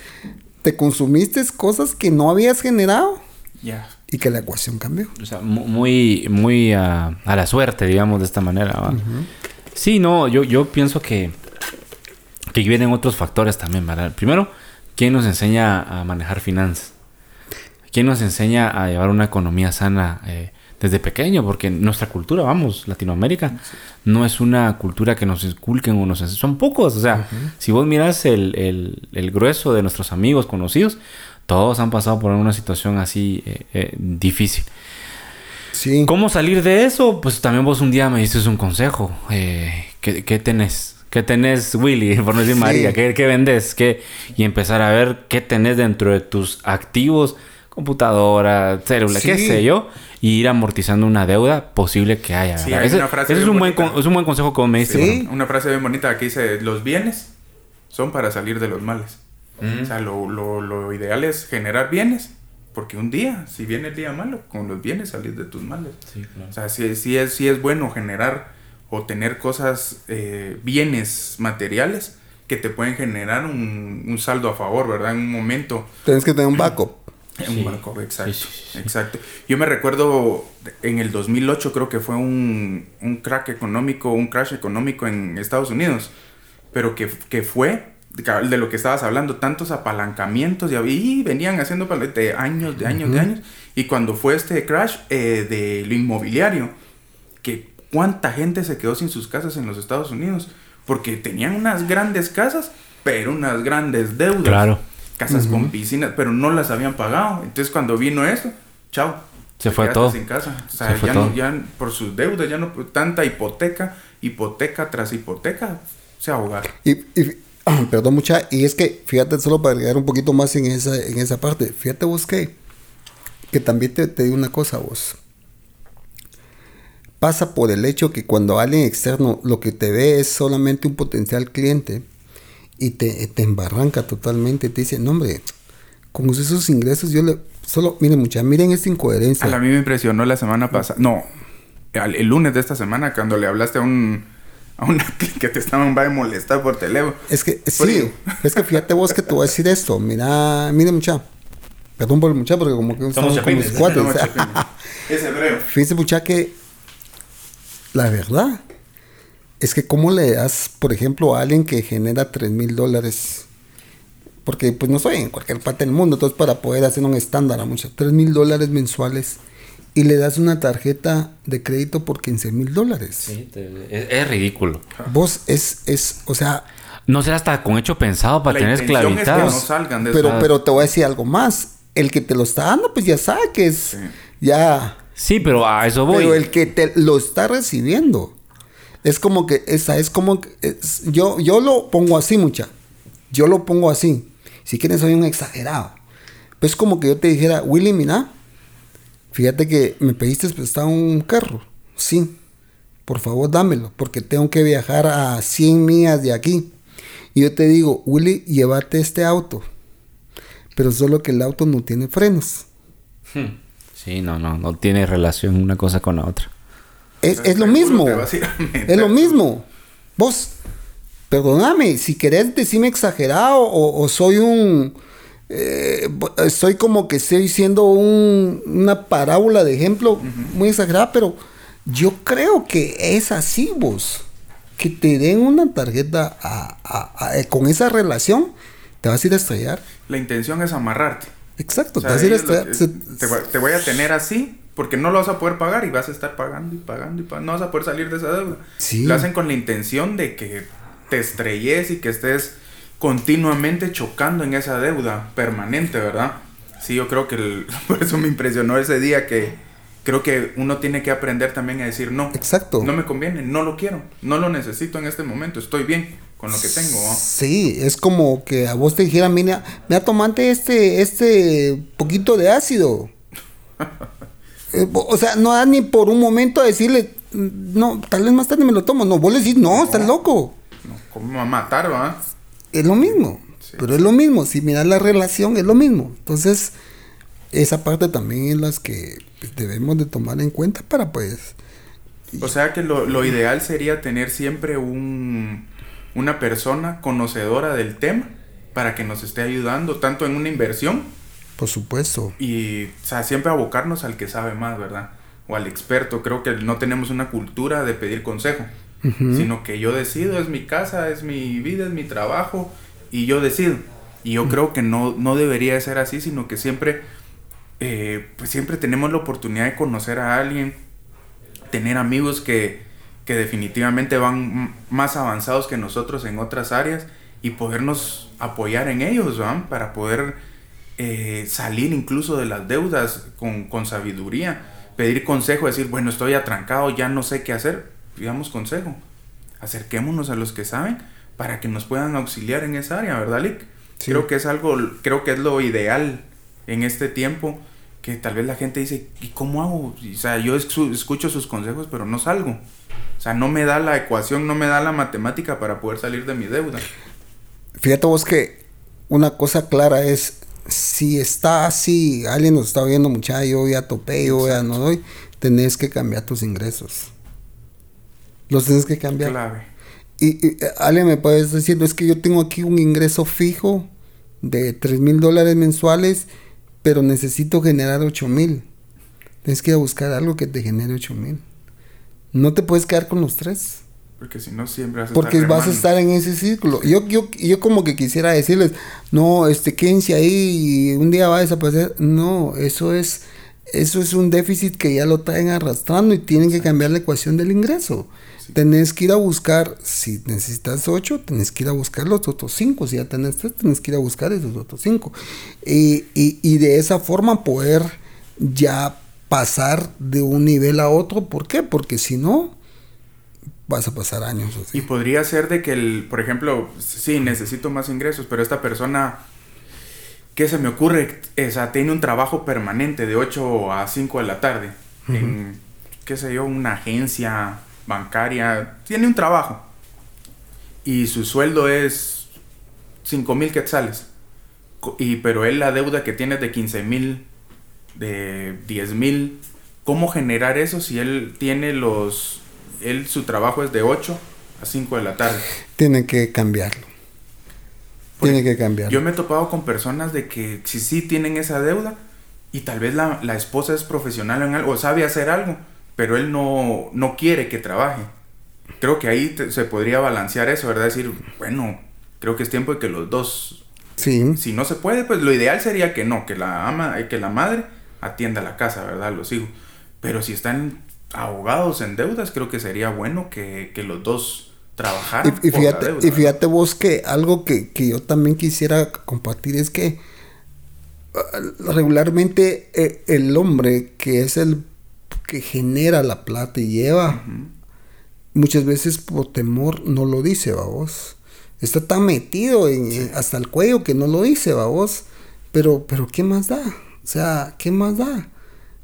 te consumiste cosas que no habías generado Ya. y que la ecuación cambió. O sea, mu- muy, muy a, a la suerte, digamos, de esta manera. Sí, no, yo, yo pienso que, que vienen otros factores también, ¿verdad? Primero, ¿quién nos enseña a manejar finanzas? ¿Quién nos enseña a llevar una economía sana eh, desde pequeño? Porque nuestra cultura, vamos, Latinoamérica, no es una cultura que nos inculquen o nos Son pocos, o sea, si vos miras el, el- el grueso de nuestros amigos, conocidos, todos han pasado por una situación así eh, eh, difícil. Sí. ¿Cómo salir de eso? Pues también vos un día me diste un consejo. Eh, ¿qué, qué tenés? ¿Qué tenés, Willy? Por no decir Sí. María. ¿Qué, qué vendes? ¿Qué? Y empezar a ver qué tenés dentro de tus activos, computadora, célula, qué Sí. sé yo, y ir amortizando una deuda posible que haya. Sí, hay ese una frase ese es, un buen, con- es un buen consejo que vos me diste. Sí. bueno. Una frase bien bonita que dice, los bienes son para salir de los males. O sea, lo, lo- lo ideal es generar bienes, porque un día, si viene el día malo, con los bienes salir de tus males. Sí, claro. O sea, sí, sí es, sí es bueno generar o tener cosas, eh, bienes materiales que te pueden generar un, un saldo a favor, ¿verdad? En un momento. Tienes que tener un backup. En un exacto. Exacto. Yo me recuerdo en el 2008 creo que fue un, un crack económico, un crash económico en Estados Unidos, pero que, que fue de lo que estabas hablando, tantos apalancamientos y, y venían haciendo de años, de años, de años. Y cuando fue este crash eh, de lo inmobiliario, que cuánta gente se quedó sin sus casas en los Estados Unidos, porque tenían unas grandes casas, pero unas grandes deudas Claro. Casas con piscinas, pero no las habían pagado. Entonces cuando vino eso, chao. Se fue todo. Sin casa. O sea, Se fue ya todo. no, ya por sus deudas, ya no tanta hipoteca, hipoteca tras hipoteca, se ahogaron. Y, y- perdón mucha, y es que, fíjate, solo para agregar un poquito más en esa, en esa parte, fíjate vos que, que también te, te digo una cosa vos. Pasa por el hecho que cuando alguien externo lo que te ve es solamente un potencial cliente y te, te embarranca totalmente, te dice, no hombre, con esos ingresos yo le... Solo, miren mucha, miren esta incoherencia. A mí me impresionó la semana pasada, no, el lunes de esta semana cuando le hablaste a un a una que te estaban va a molestar por teléfono. Es que, sí, es que fíjate vos que te voy a decir esto. Mira, mire mucha. Perdón por el mucha, porque como que Somos estamos como chapines, cuatro. Chapines. Es hebreo. Fíjense mucha que la verdad es que cómo le das, por ejemplo, a alguien que genera 3 mil dólares. Porque pues no soy en cualquier parte del mundo, entonces para poder hacer un estándar a mucha, 3 mil dólares mensuales y le das una tarjeta de crédito por 15 mil dólares. Sí, es, es ridículo. Vos es, es, o sea, No será hasta con hecho pensado para tener intención es que no esclavitados. salgan de Pero, eso. pero te voy a decir algo más. El que te lo está dando, pues ya sabe que es. Ya. Sí, pero a eso voy. Pero el que te lo está recibiendo. Es como que. Esa es como. que es- yo, yo lo pongo así, mucha. Yo lo pongo así. Si quieres, soy un exagerado. Pues como que yo te dijera, Willy, mira. Fíjate que me pediste prestado un carro. Sí. Por favor, dámelo. Porque tengo que viajar a 100 millas de aquí. Y yo te digo, Willy, llévate este auto. Pero solo que el auto no tiene frenos. Sí, no, no, no tiene relación una cosa con la otra. Es, es lo mismo. Es lo mismo. Vos, perdóname, si querés decirme exagerado o, o soy un... eh, estoy como que estoy siendo un- una parábola de ejemplo muy exagerada, pero yo creo que es así vos. Que te den una tarjeta a- a- a- eh, con esa relación, te vas a ir a estrellar. La intención es amarrarte. Exacto, O sea, te vas a ir a lo estrellar. te voy a tener así porque no lo vas a poder pagar y vas a estar pagando y pagando y pagando. No vas a poder salir de esa deuda. Sí. Lo hacen con la intención de que te estrelles y que estés continuamente chocando en esa deuda permanente, ¿verdad? Sí, yo creo que el- por eso me impresionó ese día que creo que uno tiene que aprender también a decir no. Exacto. No me conviene, no lo quiero, no lo necesito en este momento, estoy bien con lo que tengo. ¿no? Sí, es como que a vos te dijeran, mira, mira, tomate este, este poquito de ácido. Eh, o sea, no da ni por un momento a decirle, "Mm, no, tal vez más tarde me lo tomo. No, vos le decís, no, estás loco. No, ¿Cómo me va a matar, va? Es lo mismo. Sí. Pero es lo mismo. Si miras la relación, es lo mismo. Entonces, esa parte también es las que pues, debemos de tomar en cuenta para pues... O sea que lo, lo ideal sería tener siempre un, una persona conocedora del tema para que nos esté ayudando tanto en una inversión Por supuesto. y o sea, siempre abocarnos al que sabe más, ¿verdad? O al experto. Creo que no tenemos una cultura de pedir consejo, sino que yo decido, es mi casa, es mi vida, es mi trabajo y yo decido. Y yo creo que no, no debería de ser así, sino que siempre, eh, pues siempre tenemos la oportunidad de conocer a alguien, tener amigos que, que definitivamente van más avanzados que nosotros en otras áreas y podernos apoyar en ellos, ¿va? Para poder eh, salir incluso de las deudas con, con sabiduría, pedir consejo, decir, bueno, estoy atrancado, ya no sé qué hacer, pidamos consejo, acerquémonos a los que saben para que nos puedan auxiliar en esa área, ¿verdad, Lick? Sí. Creo que es algo, creo que es lo ideal en este tiempo, que tal vez la gente dice, ¿y cómo hago? O sea, yo escu- escucho sus consejos, pero no salgo. O sea, no me da la ecuación, no me da la matemática para poder salir de mi deuda. Fíjate vos que una cosa clara es, si está así, alguien nos está viendo, muchacho, yo ya topé, yo ya no doy, tenés que cambiar tus ingresos. Los tienes que cambiar. Clave. Y, y, eh, alguien me puede decir, es que yo tengo aquí un ingreso fijo de 3 mil dólares mensuales, pero necesito generar 8 mil. Tienes que ir a buscar algo que te genere 8 mil. No te puedes quedar con los tres. Porque si no, siempre vas a Porque estar vas a estar en ese círculo. Yo, yo, yo como que quisiera decirles, no, este, quédense ahí y un día va a desaparecer. No, eso es, eso es un déficit que ya lo traen arrastrando y tienen que cambiar la ecuación del ingreso. Tenés que ir a buscar, si necesitas 8, tenés que ir a buscar los otros 5. Si ya tenés 3, tenés que ir a buscar esos otros 5. Y, y, y de esa forma poder ya pasar de un nivel a otro. ¿Por qué? Porque si no, vas a pasar años así. Y podría ser de que, el, por ejemplo, sí, necesito más ingresos, pero esta persona, ¿qué se me ocurre? O sea, tiene un trabajo permanente de 8 a 5 de la tarde. En, qué sé yo, una agencia bancaria. Tiene un trabajo. Y su sueldo es 5 mil quetzales. Y, pero él la deuda que tiene es de 15 mil, de 10 mil. ¿Cómo generar eso si él tiene los... Él, su trabajo es de 8 a 5 de la tarde. Tienen que cambiarlo. Porque Tienen que cambiarlo. Yo me he topado con personas de que si sí tienen esa deuda y tal vez la, la esposa es profesional en algo o sabe hacer algo, pero él no, no quiere que trabaje. Creo que ahí te- se podría balancear eso, ¿verdad? Decir, bueno, creo que es tiempo de que los dos, Sí. si no se puede, pues lo ideal sería que no, que la ama, que la madre atienda la casa, ¿verdad? Los hijos. Pero si están ahogados en deudas, creo que sería bueno que, que los dos trabajaran. Y, y por la fíjate, deuda, y fíjate vos que algo que, que yo también quisiera compartir es que ah, regularmente eh, el hombre que es el que genera la plata y lleva, muchas veces por temor no lo dice, vos. Está tan metido en, en- hasta el cuello que no lo dice, vos. Pero, pero ¿qué más da? O sea, ¿qué más da?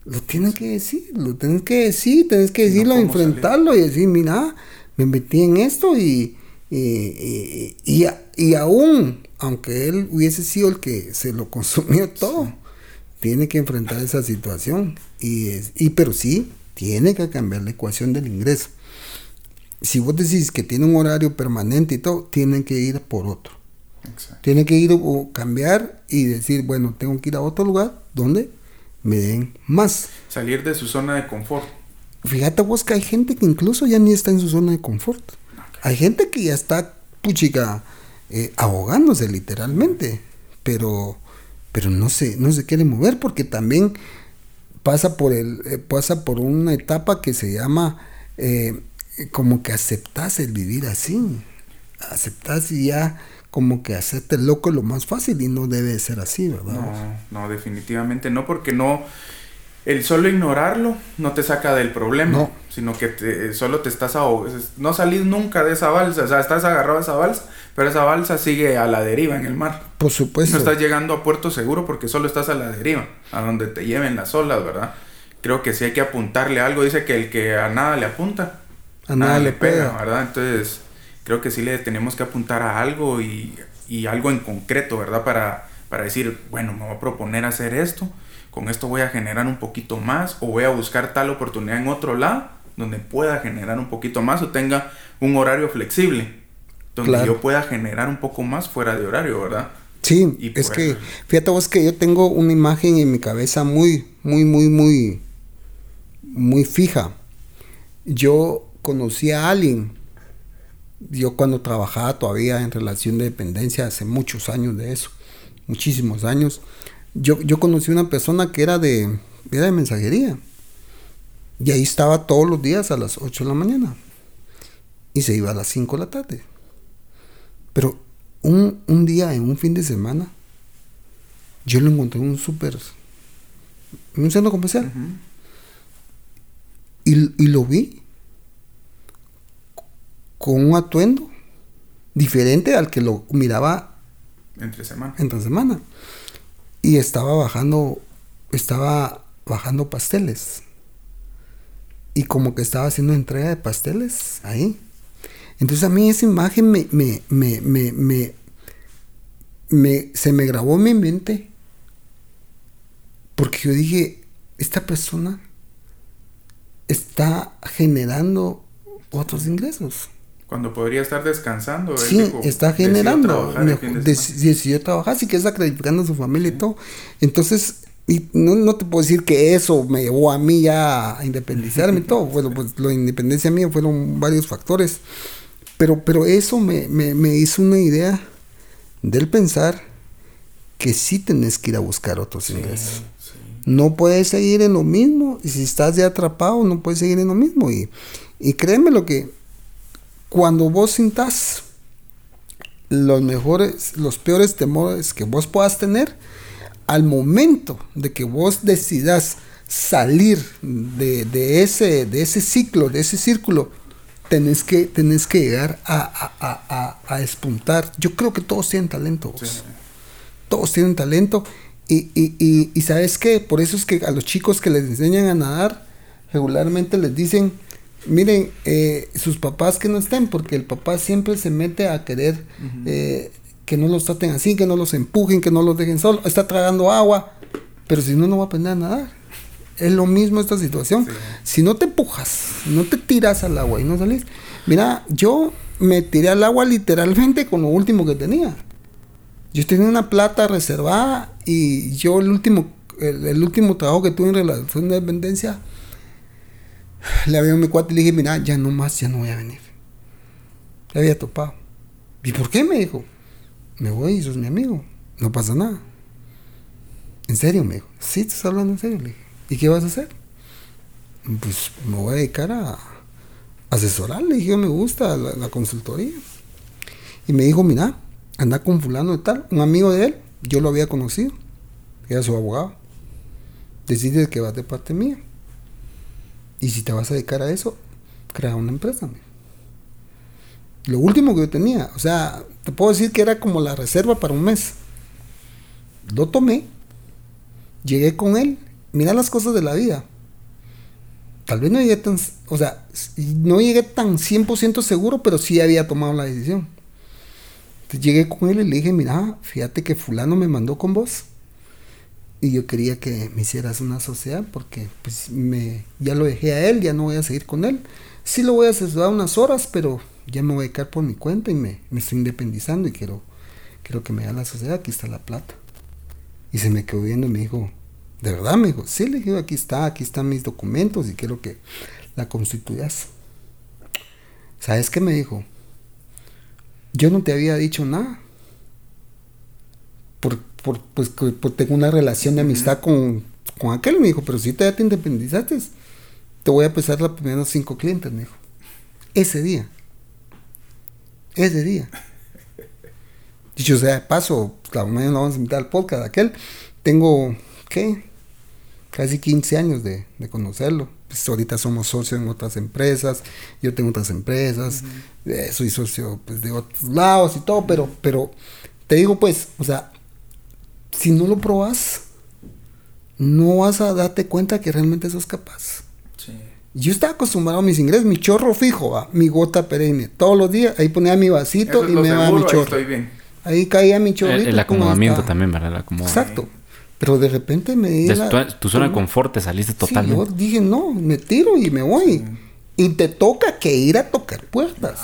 Lo tienen que decir, lo tienen que decir, tienes que no, decirlo, ¿cómo enfrentarlo y decir, mira, me metí en esto y, y, y, y, a- y aún, aunque él hubiese sido el que se lo consumió todo, tiene que enfrentar esa situación. Y, es- y pero sí, tiene que cambiar la ecuación del ingreso. Si vos decís que tiene un horario permanente y todo, tienen que ir por otro. Exacto. Tiene que ir o cambiar y decir, bueno, tengo que ir a otro lugar donde me den más. Salir de su zona de confort. Fíjate vos que hay gente que incluso ya ni está en su zona de confort. Hay gente que ya está, puchica, eh, ahogándose literalmente, pero, pero no se, no se quiere mover porque también pasa por el, eh, pasa por una etapa que se llama eh, como que aceptas el vivir así, aceptas y ya como que hacerte loco lo más fácil y no debe ser así, ¿verdad? No, no, definitivamente no, porque no, el solo ignorarlo no te saca del problema, sino que te, solo te estás ahogando, no salís nunca de esa balsa, o sea, estás agarrado a esa balsa, pero esa balsa sigue a la deriva en el mar. Por supuesto. No estás llegando a puerto seguro porque solo estás a la deriva, a donde te lleven las olas, ¿verdad? Creo que sí hay que apuntarle algo, dice que el que a nada le apunta, a nada, le pega, ¿verdad? Entonces creo que sí le tenemos que apuntar a algo y, algo en concreto, ¿verdad? Para, para decir, bueno, me voy a proponer hacer esto, con esto voy a generar un poquito más o voy a buscar tal oportunidad en otro lado donde pueda generar un poquito más o tenga un horario flexible, donde yo pueda generar un poco más fuera de horario, ¿verdad? Sí, es que, fíjate vos que yo tengo una imagen en mi cabeza muy, muy, muy, muy, muy fija. Yo conocí a alguien yo cuando trabajaba todavía en relación de dependencia, hace muchos años de eso, muchísimos años, yo, yo conocí una persona que era de, era de mensajería. Y ahí estaba todos los días a las 8 de la mañana. Y se iba a las 5 de la tarde. Pero un, día, en un fin de semana, yo lo encontré en un súper, en un centro comercial. y, y lo vi con un atuendo diferente al que lo miraba entre semana. Entre semana. Y estaba bajando, estaba bajando pasteles. Y como que estaba haciendo entrega de pasteles ahí. Entonces a mí esa imagen me, me, me, me, me se me grabó en mi mente. Porque yo dije, esta persona está generando otros ingresos. Cuando podría estar descansando. Sí, está generando. Decidió trabajar, sí que está sacrificando a su familia y todo. Entonces, y no, no, te puedo decir que eso me llevó a mí ya a independizarme y todo. Bueno, pues la independencia mía fueron varios factores. Pero, pero eso me, me, me hizo una idea del pensar que sí tenés que ir a buscar otros ingresos. No puedes seguir en lo mismo. Y si estás ya atrapado, no puedes seguir en lo mismo. Y, y créeme lo que cuando vos sintas los mejores, los peores temores que vos puedas tener, al momento de que vos decidas salir de, ese, de ese ciclo, de ese círculo, tenés que, tenés que llegar a, a, espuntar. Yo creo que todos tienen talento. Todos tienen talento. Y, y, y, sabes qué, por eso es que a los chicos que les enseñan a nadar, regularmente les dicen, miren, eh, sus papás que no estén, porque el papá siempre se mete a querer eh, que no los traten así, que no los empujen, que no los dejen solos. Está tragando agua, pero si no, no va a aprender a nadar. Es lo mismo esta situación. Si no te empujas, no te tiras al agua y no salís. Mira, yo me tiré al agua literalmente con lo último que tenía. Yo tenía una plata reservada y yo el último, el último trabajo que tuve en relación de dependencia le había a mi cuate y le dije, mira, ya no más, ya no voy a venir. Le había topado. ¿Y por qué? Me dijo. Me voy sos mi amigo. No pasa nada. ¿En serio? Me dijo. Sí, estás hablando en serio. Le dije. ¿Y qué vas a hacer? Pues me voy a dedicar a asesorar. Le dije, me gusta la, consultoría. Y me dijo, mira, anda con fulano y tal. Un amigo de él, yo lo había conocido. Era su abogado. Decide que vas de parte mía. Y si te vas a dedicar a eso, crea una empresa. Lo último que yo tenía, o sea, te puedo decir que era como la reserva para un mes. Lo tomé, llegué con él, mira las cosas de la vida. Tal vez no llegué tan, o sea, no llegué tan 100% seguro, pero sí había tomado la decisión. Entonces llegué con él y le dije, mira, fíjate que fulano me mandó con vos y yo quería que me hicieras una sociedad porque pues me ya lo dejé a él, ya no voy a seguir con él. Sí lo voy a asesorar unas horas, pero ya me voy a quedar por mi cuenta y me, me estoy independizando y quiero, quiero que me haga la sociedad, aquí está la plata. Y se me quedó viendo y me dijo, ¿de verdad? Me dijo, sí, le dije, aquí está, aquí están mis documentos y quiero que la constituyas. ¿Sabes qué me dijo? yo no te había dicho nada. Por, por, pues, que- por tengo una relación de amistad con, con aquel, me dijo, pero si te te independizaste, te voy a pesar los primeros cinco clientes, me dijo. Ese día. Ese día. Dicho sea de paso, la mañana nos vamos a invitar al podcast aquel. Tengo, ¿qué? Casi 15 años de, de conocerlo. Pues ahorita somos socios en otras empresas, yo tengo otras empresas, eh, soy socio pues, de otros lados y todo, pero, pero te digo pues, o sea, si no lo probas, no vas a darte cuenta que realmente sos capaz. Sí. Yo estaba acostumbrado a mis ingresos, mi chorro fijo, ¿va? mi gota perenne. Todos los días, ahí ponía mi vasito Eso y me daba mi ahí chorro. estoy bien. Ahí caía mi chorrito. El, el acomodamiento también, ¿verdad? Exacto. Pero de repente me di la- tu, tu zona de confort te saliste Sí, totalmente. yo dije, no, me tiro y me voy. Y te toca que ir a tocar puertas.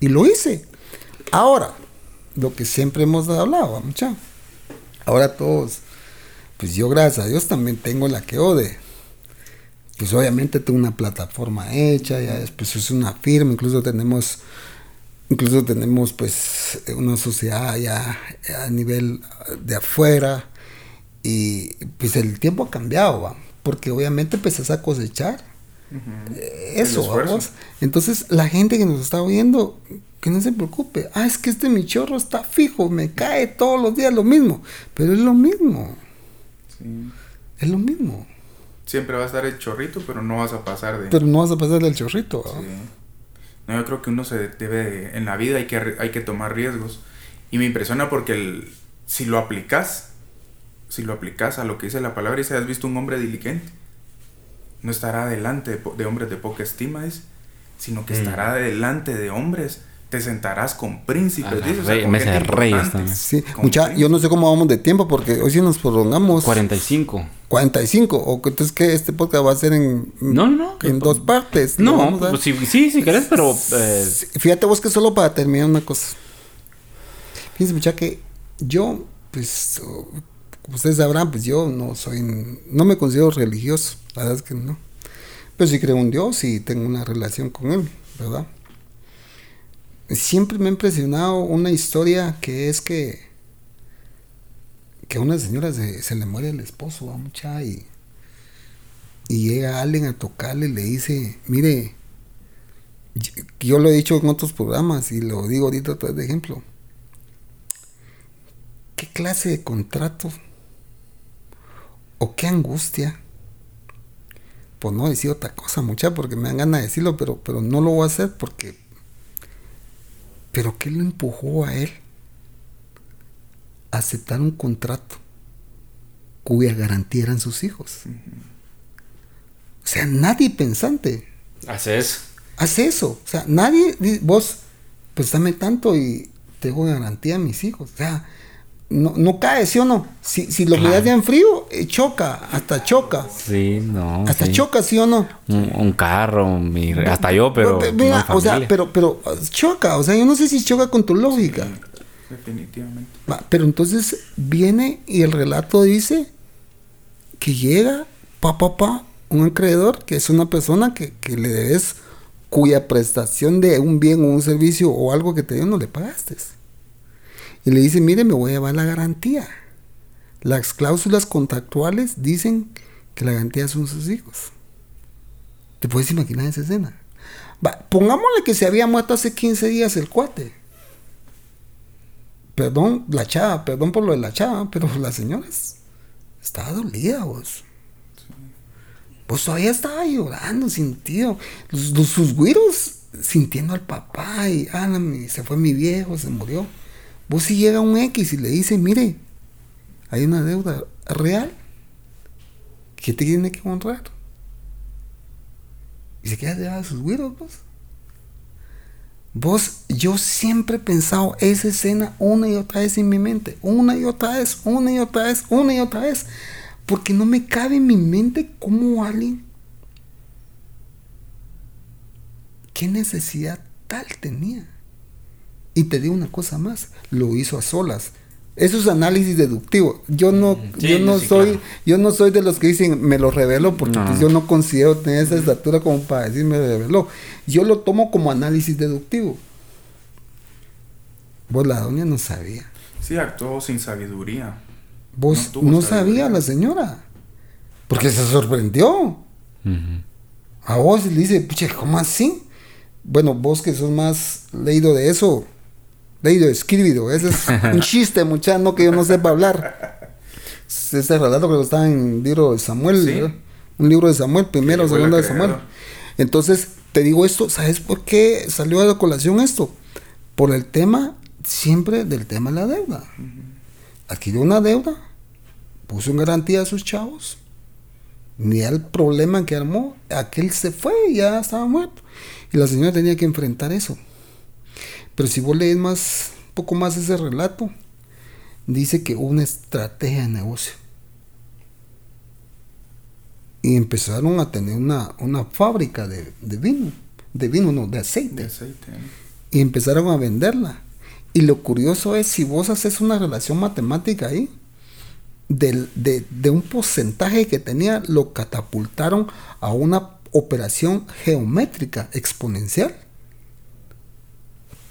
Y lo hice. Ahora, lo que siempre hemos hablado, mucha. Ahora todos, pues yo gracias a Dios también tengo la que ode. Pues obviamente tengo una plataforma hecha, ya después es una firma, incluso tenemos, incluso tenemos pues una sociedad ya a nivel de afuera. Y pues el tiempo ha cambiado, ¿va? porque obviamente empezás a cosechar eh, eso, vamos. Entonces, la gente que nos está oyendo, que no se preocupe. Ah, es que este mi chorro está fijo, me cae todos los días lo mismo. Pero es lo mismo, Sí. es lo mismo. Siempre va a estar el chorrito, pero no vas a pasar de... Pero no vas a pasar del chorrito. ¿va? Sí. No, yo creo que uno se debe, en la vida hay que, hay que tomar riesgos. Y me impresiona porque el, si lo aplicas, si lo aplicas a lo que dice la palabra y si has visto un hombre diligente, no estará delante de, de hombres de poca estima, es, sino que Mm. estará delante de hombres. Te sentarás con príncipes, la dice, o rey- sea, con mesa de reyes también. Sí, mucha, yo no sé cómo vamos de tiempo porque hoy sí nos prolongamos 45. 45 o que entonces que este podcast va a ser en No, no. en dos partes. No, vamos a- pues sí, sí, si querés, pero... eh, Fíjate vos que solo para terminar una cosa. Fíjense, muchacha, que yo, pues, como ustedes sabrán, pues yo no soy, no me considero religioso, la verdad es que no. Pero sí creo en Dios y tengo una relación con Él, ¿verdad? Siempre me ha impresionado una historia que es que, que a una señora se, se le muere el esposo, a mucha, y, y llega alguien a tocarle y le dice, mire, yo- lo he dicho en otros programas y lo digo ahorita otra de ejemplo. ¿Qué clase de contrato o qué angustia? Pues no decir otra cosa, mucha, porque me dan ganas de decirlo, pero, pero no lo voy a hacer porque. Pero ¿qué lo empujó a él a aceptar un contrato cuya garantía eran sus hijos? O sea, nadie pensante Haces. hace eso. O sea, nadie, di- vos, pues dame tanto y tengo garantía a mis hijos. O sea, no, no cae, ¿sí o no? Si, si lo Claro. miras ya en frío, eh, choca, hasta choca. Sí, no. Hasta sí. choca, ¿sí o no? Un, un carro, mi- hasta yo, pero. Pe- no Mira, o sea, pero, pero choca. O sea, yo no sé si choca con tu lógica. Definitivamente. Va, Pero entonces viene y el relato dice que llega, pa, pa, pa, un acreedor, que es una persona que, que le debes, cuya prestación de un bien o un servicio o algo que te dio no le pagaste. Y le dice, mire, me voy a llevar la garantía. Las cláusulas contractuales dicen que la garantía son sus hijos. ¿Te puedes imaginar esa escena? Va, pongámosle que se había muerto hace 15 días el cuate perdón, la chava, perdón por lo de la chava, pero la señora es- estaba dolida, vos. Vos todavía estaba llorando, sintió. Los, los- sus güiros sintiendo al papá y ah, se fue mi viejo, se murió. Vos si llega un X y le dice, mire, hay una deuda real que te tiene que honrar. Y se queda de sus güiros, vos. Vos, yo siempre he pensado esa escena una y otra vez en mi mente, una y otra vez, una y otra vez, una y otra vez, porque no me cabe en mi mente cómo alguien, qué necesidad tal tenía. Y te digo una cosa más, lo hizo a solas. Eso es análisis deductivo. Yo no, Sí, yo no sí, soy, claro. yo no soy de los que dicen me lo revelo porque No. pues, yo no considero tener esa estatura como para decir me reveló. Yo lo tomo como análisis deductivo. Vos, la doña no sabía. Sí, actuó sin sabiduría. Vos No no, sabía la señora. Porque se sorprendió. A vos le dice, pucha, ¿cómo así? Bueno, vos que sos más leído de eso, leído, escribido, ese es un chiste, muchacho, no que yo no sepa hablar. Este relato que está en el libro de Samuel, un libro de Samuel, primero, el segundo de Samuel. Entonces, te digo esto, ¿sabes por qué salió a la colación esto? Por el tema, siempre del tema de la deuda. Adquirió una deuda, puso en garantía a sus chavos, ni el problema que armó, aquel se fue y ya estaba muerto. Y la señora tenía que enfrentar eso. Pero si vos lees más, un poco más ese relato, dice que hubo una estrategia de negocio. Y empezaron a tener una, una fábrica de, de vino, de vino, no, de aceite De y empezaron a venderla. Y lo curioso es, si vos haces una relación matemática ahí, del- de, de un porcentaje que tenía, lo catapultaron a una operación geométrica exponencial,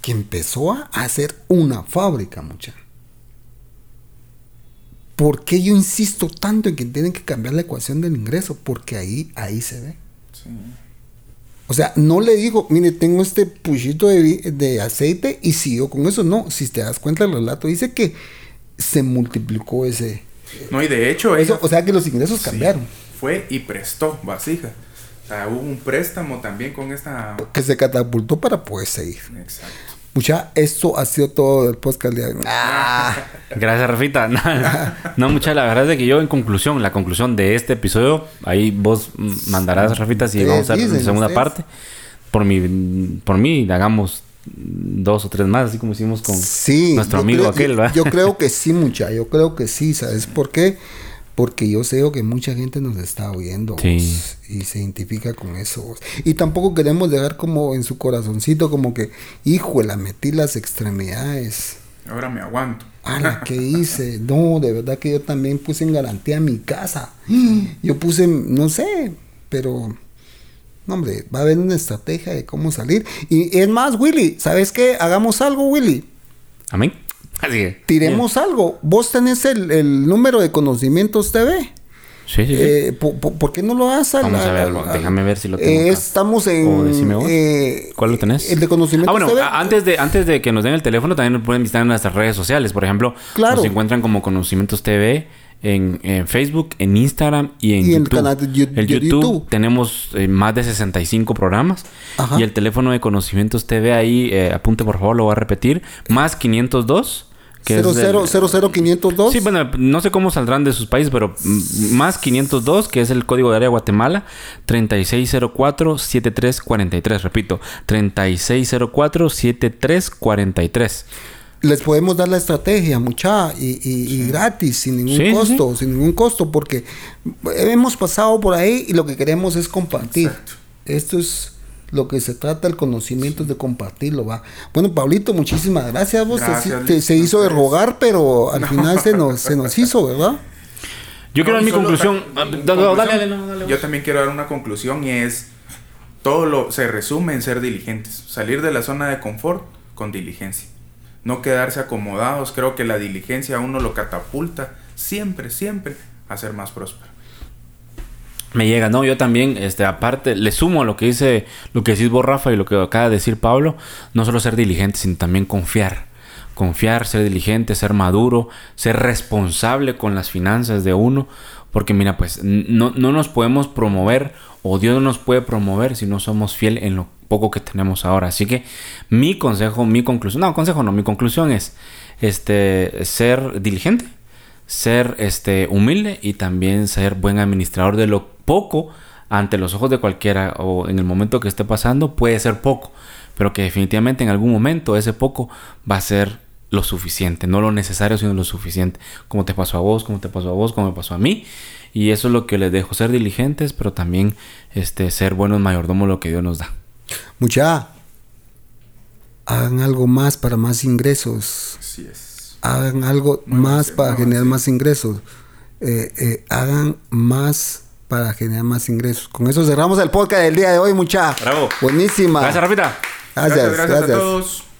que empezó a hacer una fábrica, mucha. ¿Por qué yo insisto tanto en que tienen que cambiar la ecuación del ingreso? Porque ahí, ahí se ve. Sí. O sea, no le digo, mire, tengo este puchito de, de aceite y siguió con eso. No, si te das cuenta, el relato dice que se multiplicó ese. No, y de hecho, eso ella o sea que los ingresos sí, cambiaron. fue y prestó vasijas. O sea, hubo un préstamo también con esta. Que se catapultó para poder seguir. Exacto. Mucha, esto ha sido todo el podcast de hoy. Ah, Gracias, Rafita. No, mucha, la verdad es de que yo, en conclusión, la conclusión de este episodio, ahí vos mandarás, Rafita, si vamos a hacer segunda ustedes. parte. Por mi, por mí, hagamos dos o tres más, así como hicimos con sí, nuestro amigo creo- aquel, yo, ¿verdad? yo creo que sí, mucha. Yo creo que sí. ¿Sabes por qué? Porque yo sé que mucha gente nos está oyendo Sí. vos, y se identifica con eso. vos. Y tampoco queremos dejar como en su corazoncito como que, hijo, la metí las extremidades. Ahora me aguanto. Ala, ¿qué hice? No, de verdad que yo también puse en garantía mi casa. Yo puse, no sé, pero... No, hombre, va a haber una estrategia de cómo salir. Y es más, Willy, ¿sabes qué? Hagamos algo, Willy. Amén. Así que. Tiremos algo. Vos tenés el, el número de conocimientos TV. Sí, sí, sí. Eh, po- po- ¿Por qué no lo haces? Vamos a verlo. Déjame ver si lo tengo Eh, acá. estamos en. O decime vos. eh, ¿Cuál lo tenés? El de conocimientos Ah, bueno, TV. antes de, antes de que nos den el teléfono, también nos pueden visitar en nuestras redes sociales. Por ejemplo, Claro. nos encuentran como Conocimientos TV en, en Facebook, en Instagram y en Y en el YouTube. canal de el YouTube, YouTube. tenemos eh, más de 65 programas. Ajá. Y el teléfono de Conocimientos TV ahí, eh, apunte por favor, lo voy a repetir. Más 502. Que es 00 del- 00502. Sí, bueno, no sé cómo saldrán de sus países, pero más 502, que es el código de área de Guatemala, 3604-7343. Repito, 3604-7343. Les podemos dar la estrategia, mucha, y, y- y gratis, sin ningún Sí, sí, costo, sin ningún costo, porque hemos pasado por ahí y lo que queremos es compartir. Exacto. Esto es lo que se trata, el conocimiento es de compartirlo, va. Bueno, Pablito, muchísimas gracias. Vos te- Gracias, te- Luis. se hizo de rogar, pero al final se nos, se nos hizo, ¿verdad? Yo quiero dar No, mi conclusión. Ah, mi dale, conclusión, dale, no, dale, Yo también quiero dar una conclusión y es todo lo se resume en ser diligentes, salir de la zona de confort con diligencia. No quedarse acomodados, creo que la diligencia a uno lo catapulta siempre, siempre a ser más próspero. Me llega, no, yo también, este, aparte, le sumo a lo que dice, lo que decís vos, Rafa, y lo que acaba de decir Pablo, no solo ser diligente, sino también confiar. Confiar, ser diligente, ser maduro, ser responsable con las finanzas de uno. Porque mira, pues no, no nos podemos promover o Dios no nos puede promover si no somos fiel en lo poco que tenemos ahora. Así que mi consejo, mi conclusión, no, consejo no, mi conclusión es este, ser diligente, ser este humilde y también ser buen administrador de lo poco ante los ojos de cualquiera o en el momento que esté pasando puede ser poco, pero que definitivamente en algún momento ese poco va a ser lo suficiente, no lo necesario sino lo suficiente, como te pasó a vos, como te pasó a vos, como me pasó a mí, y eso es lo que les dejo, ser diligentes, pero también este ser buenos mayordomos lo que Dios nos da. Mucha, hagan algo más para más ingresos. Así es. hagan algo más para generar más ingresos. Eh, eh, hagan más para generar más ingresos. Con eso cerramos el podcast del día de hoy, mucha. Bravo. Buenísima. Gracias, Rafita. Gracias, gracias, gracias. a todos.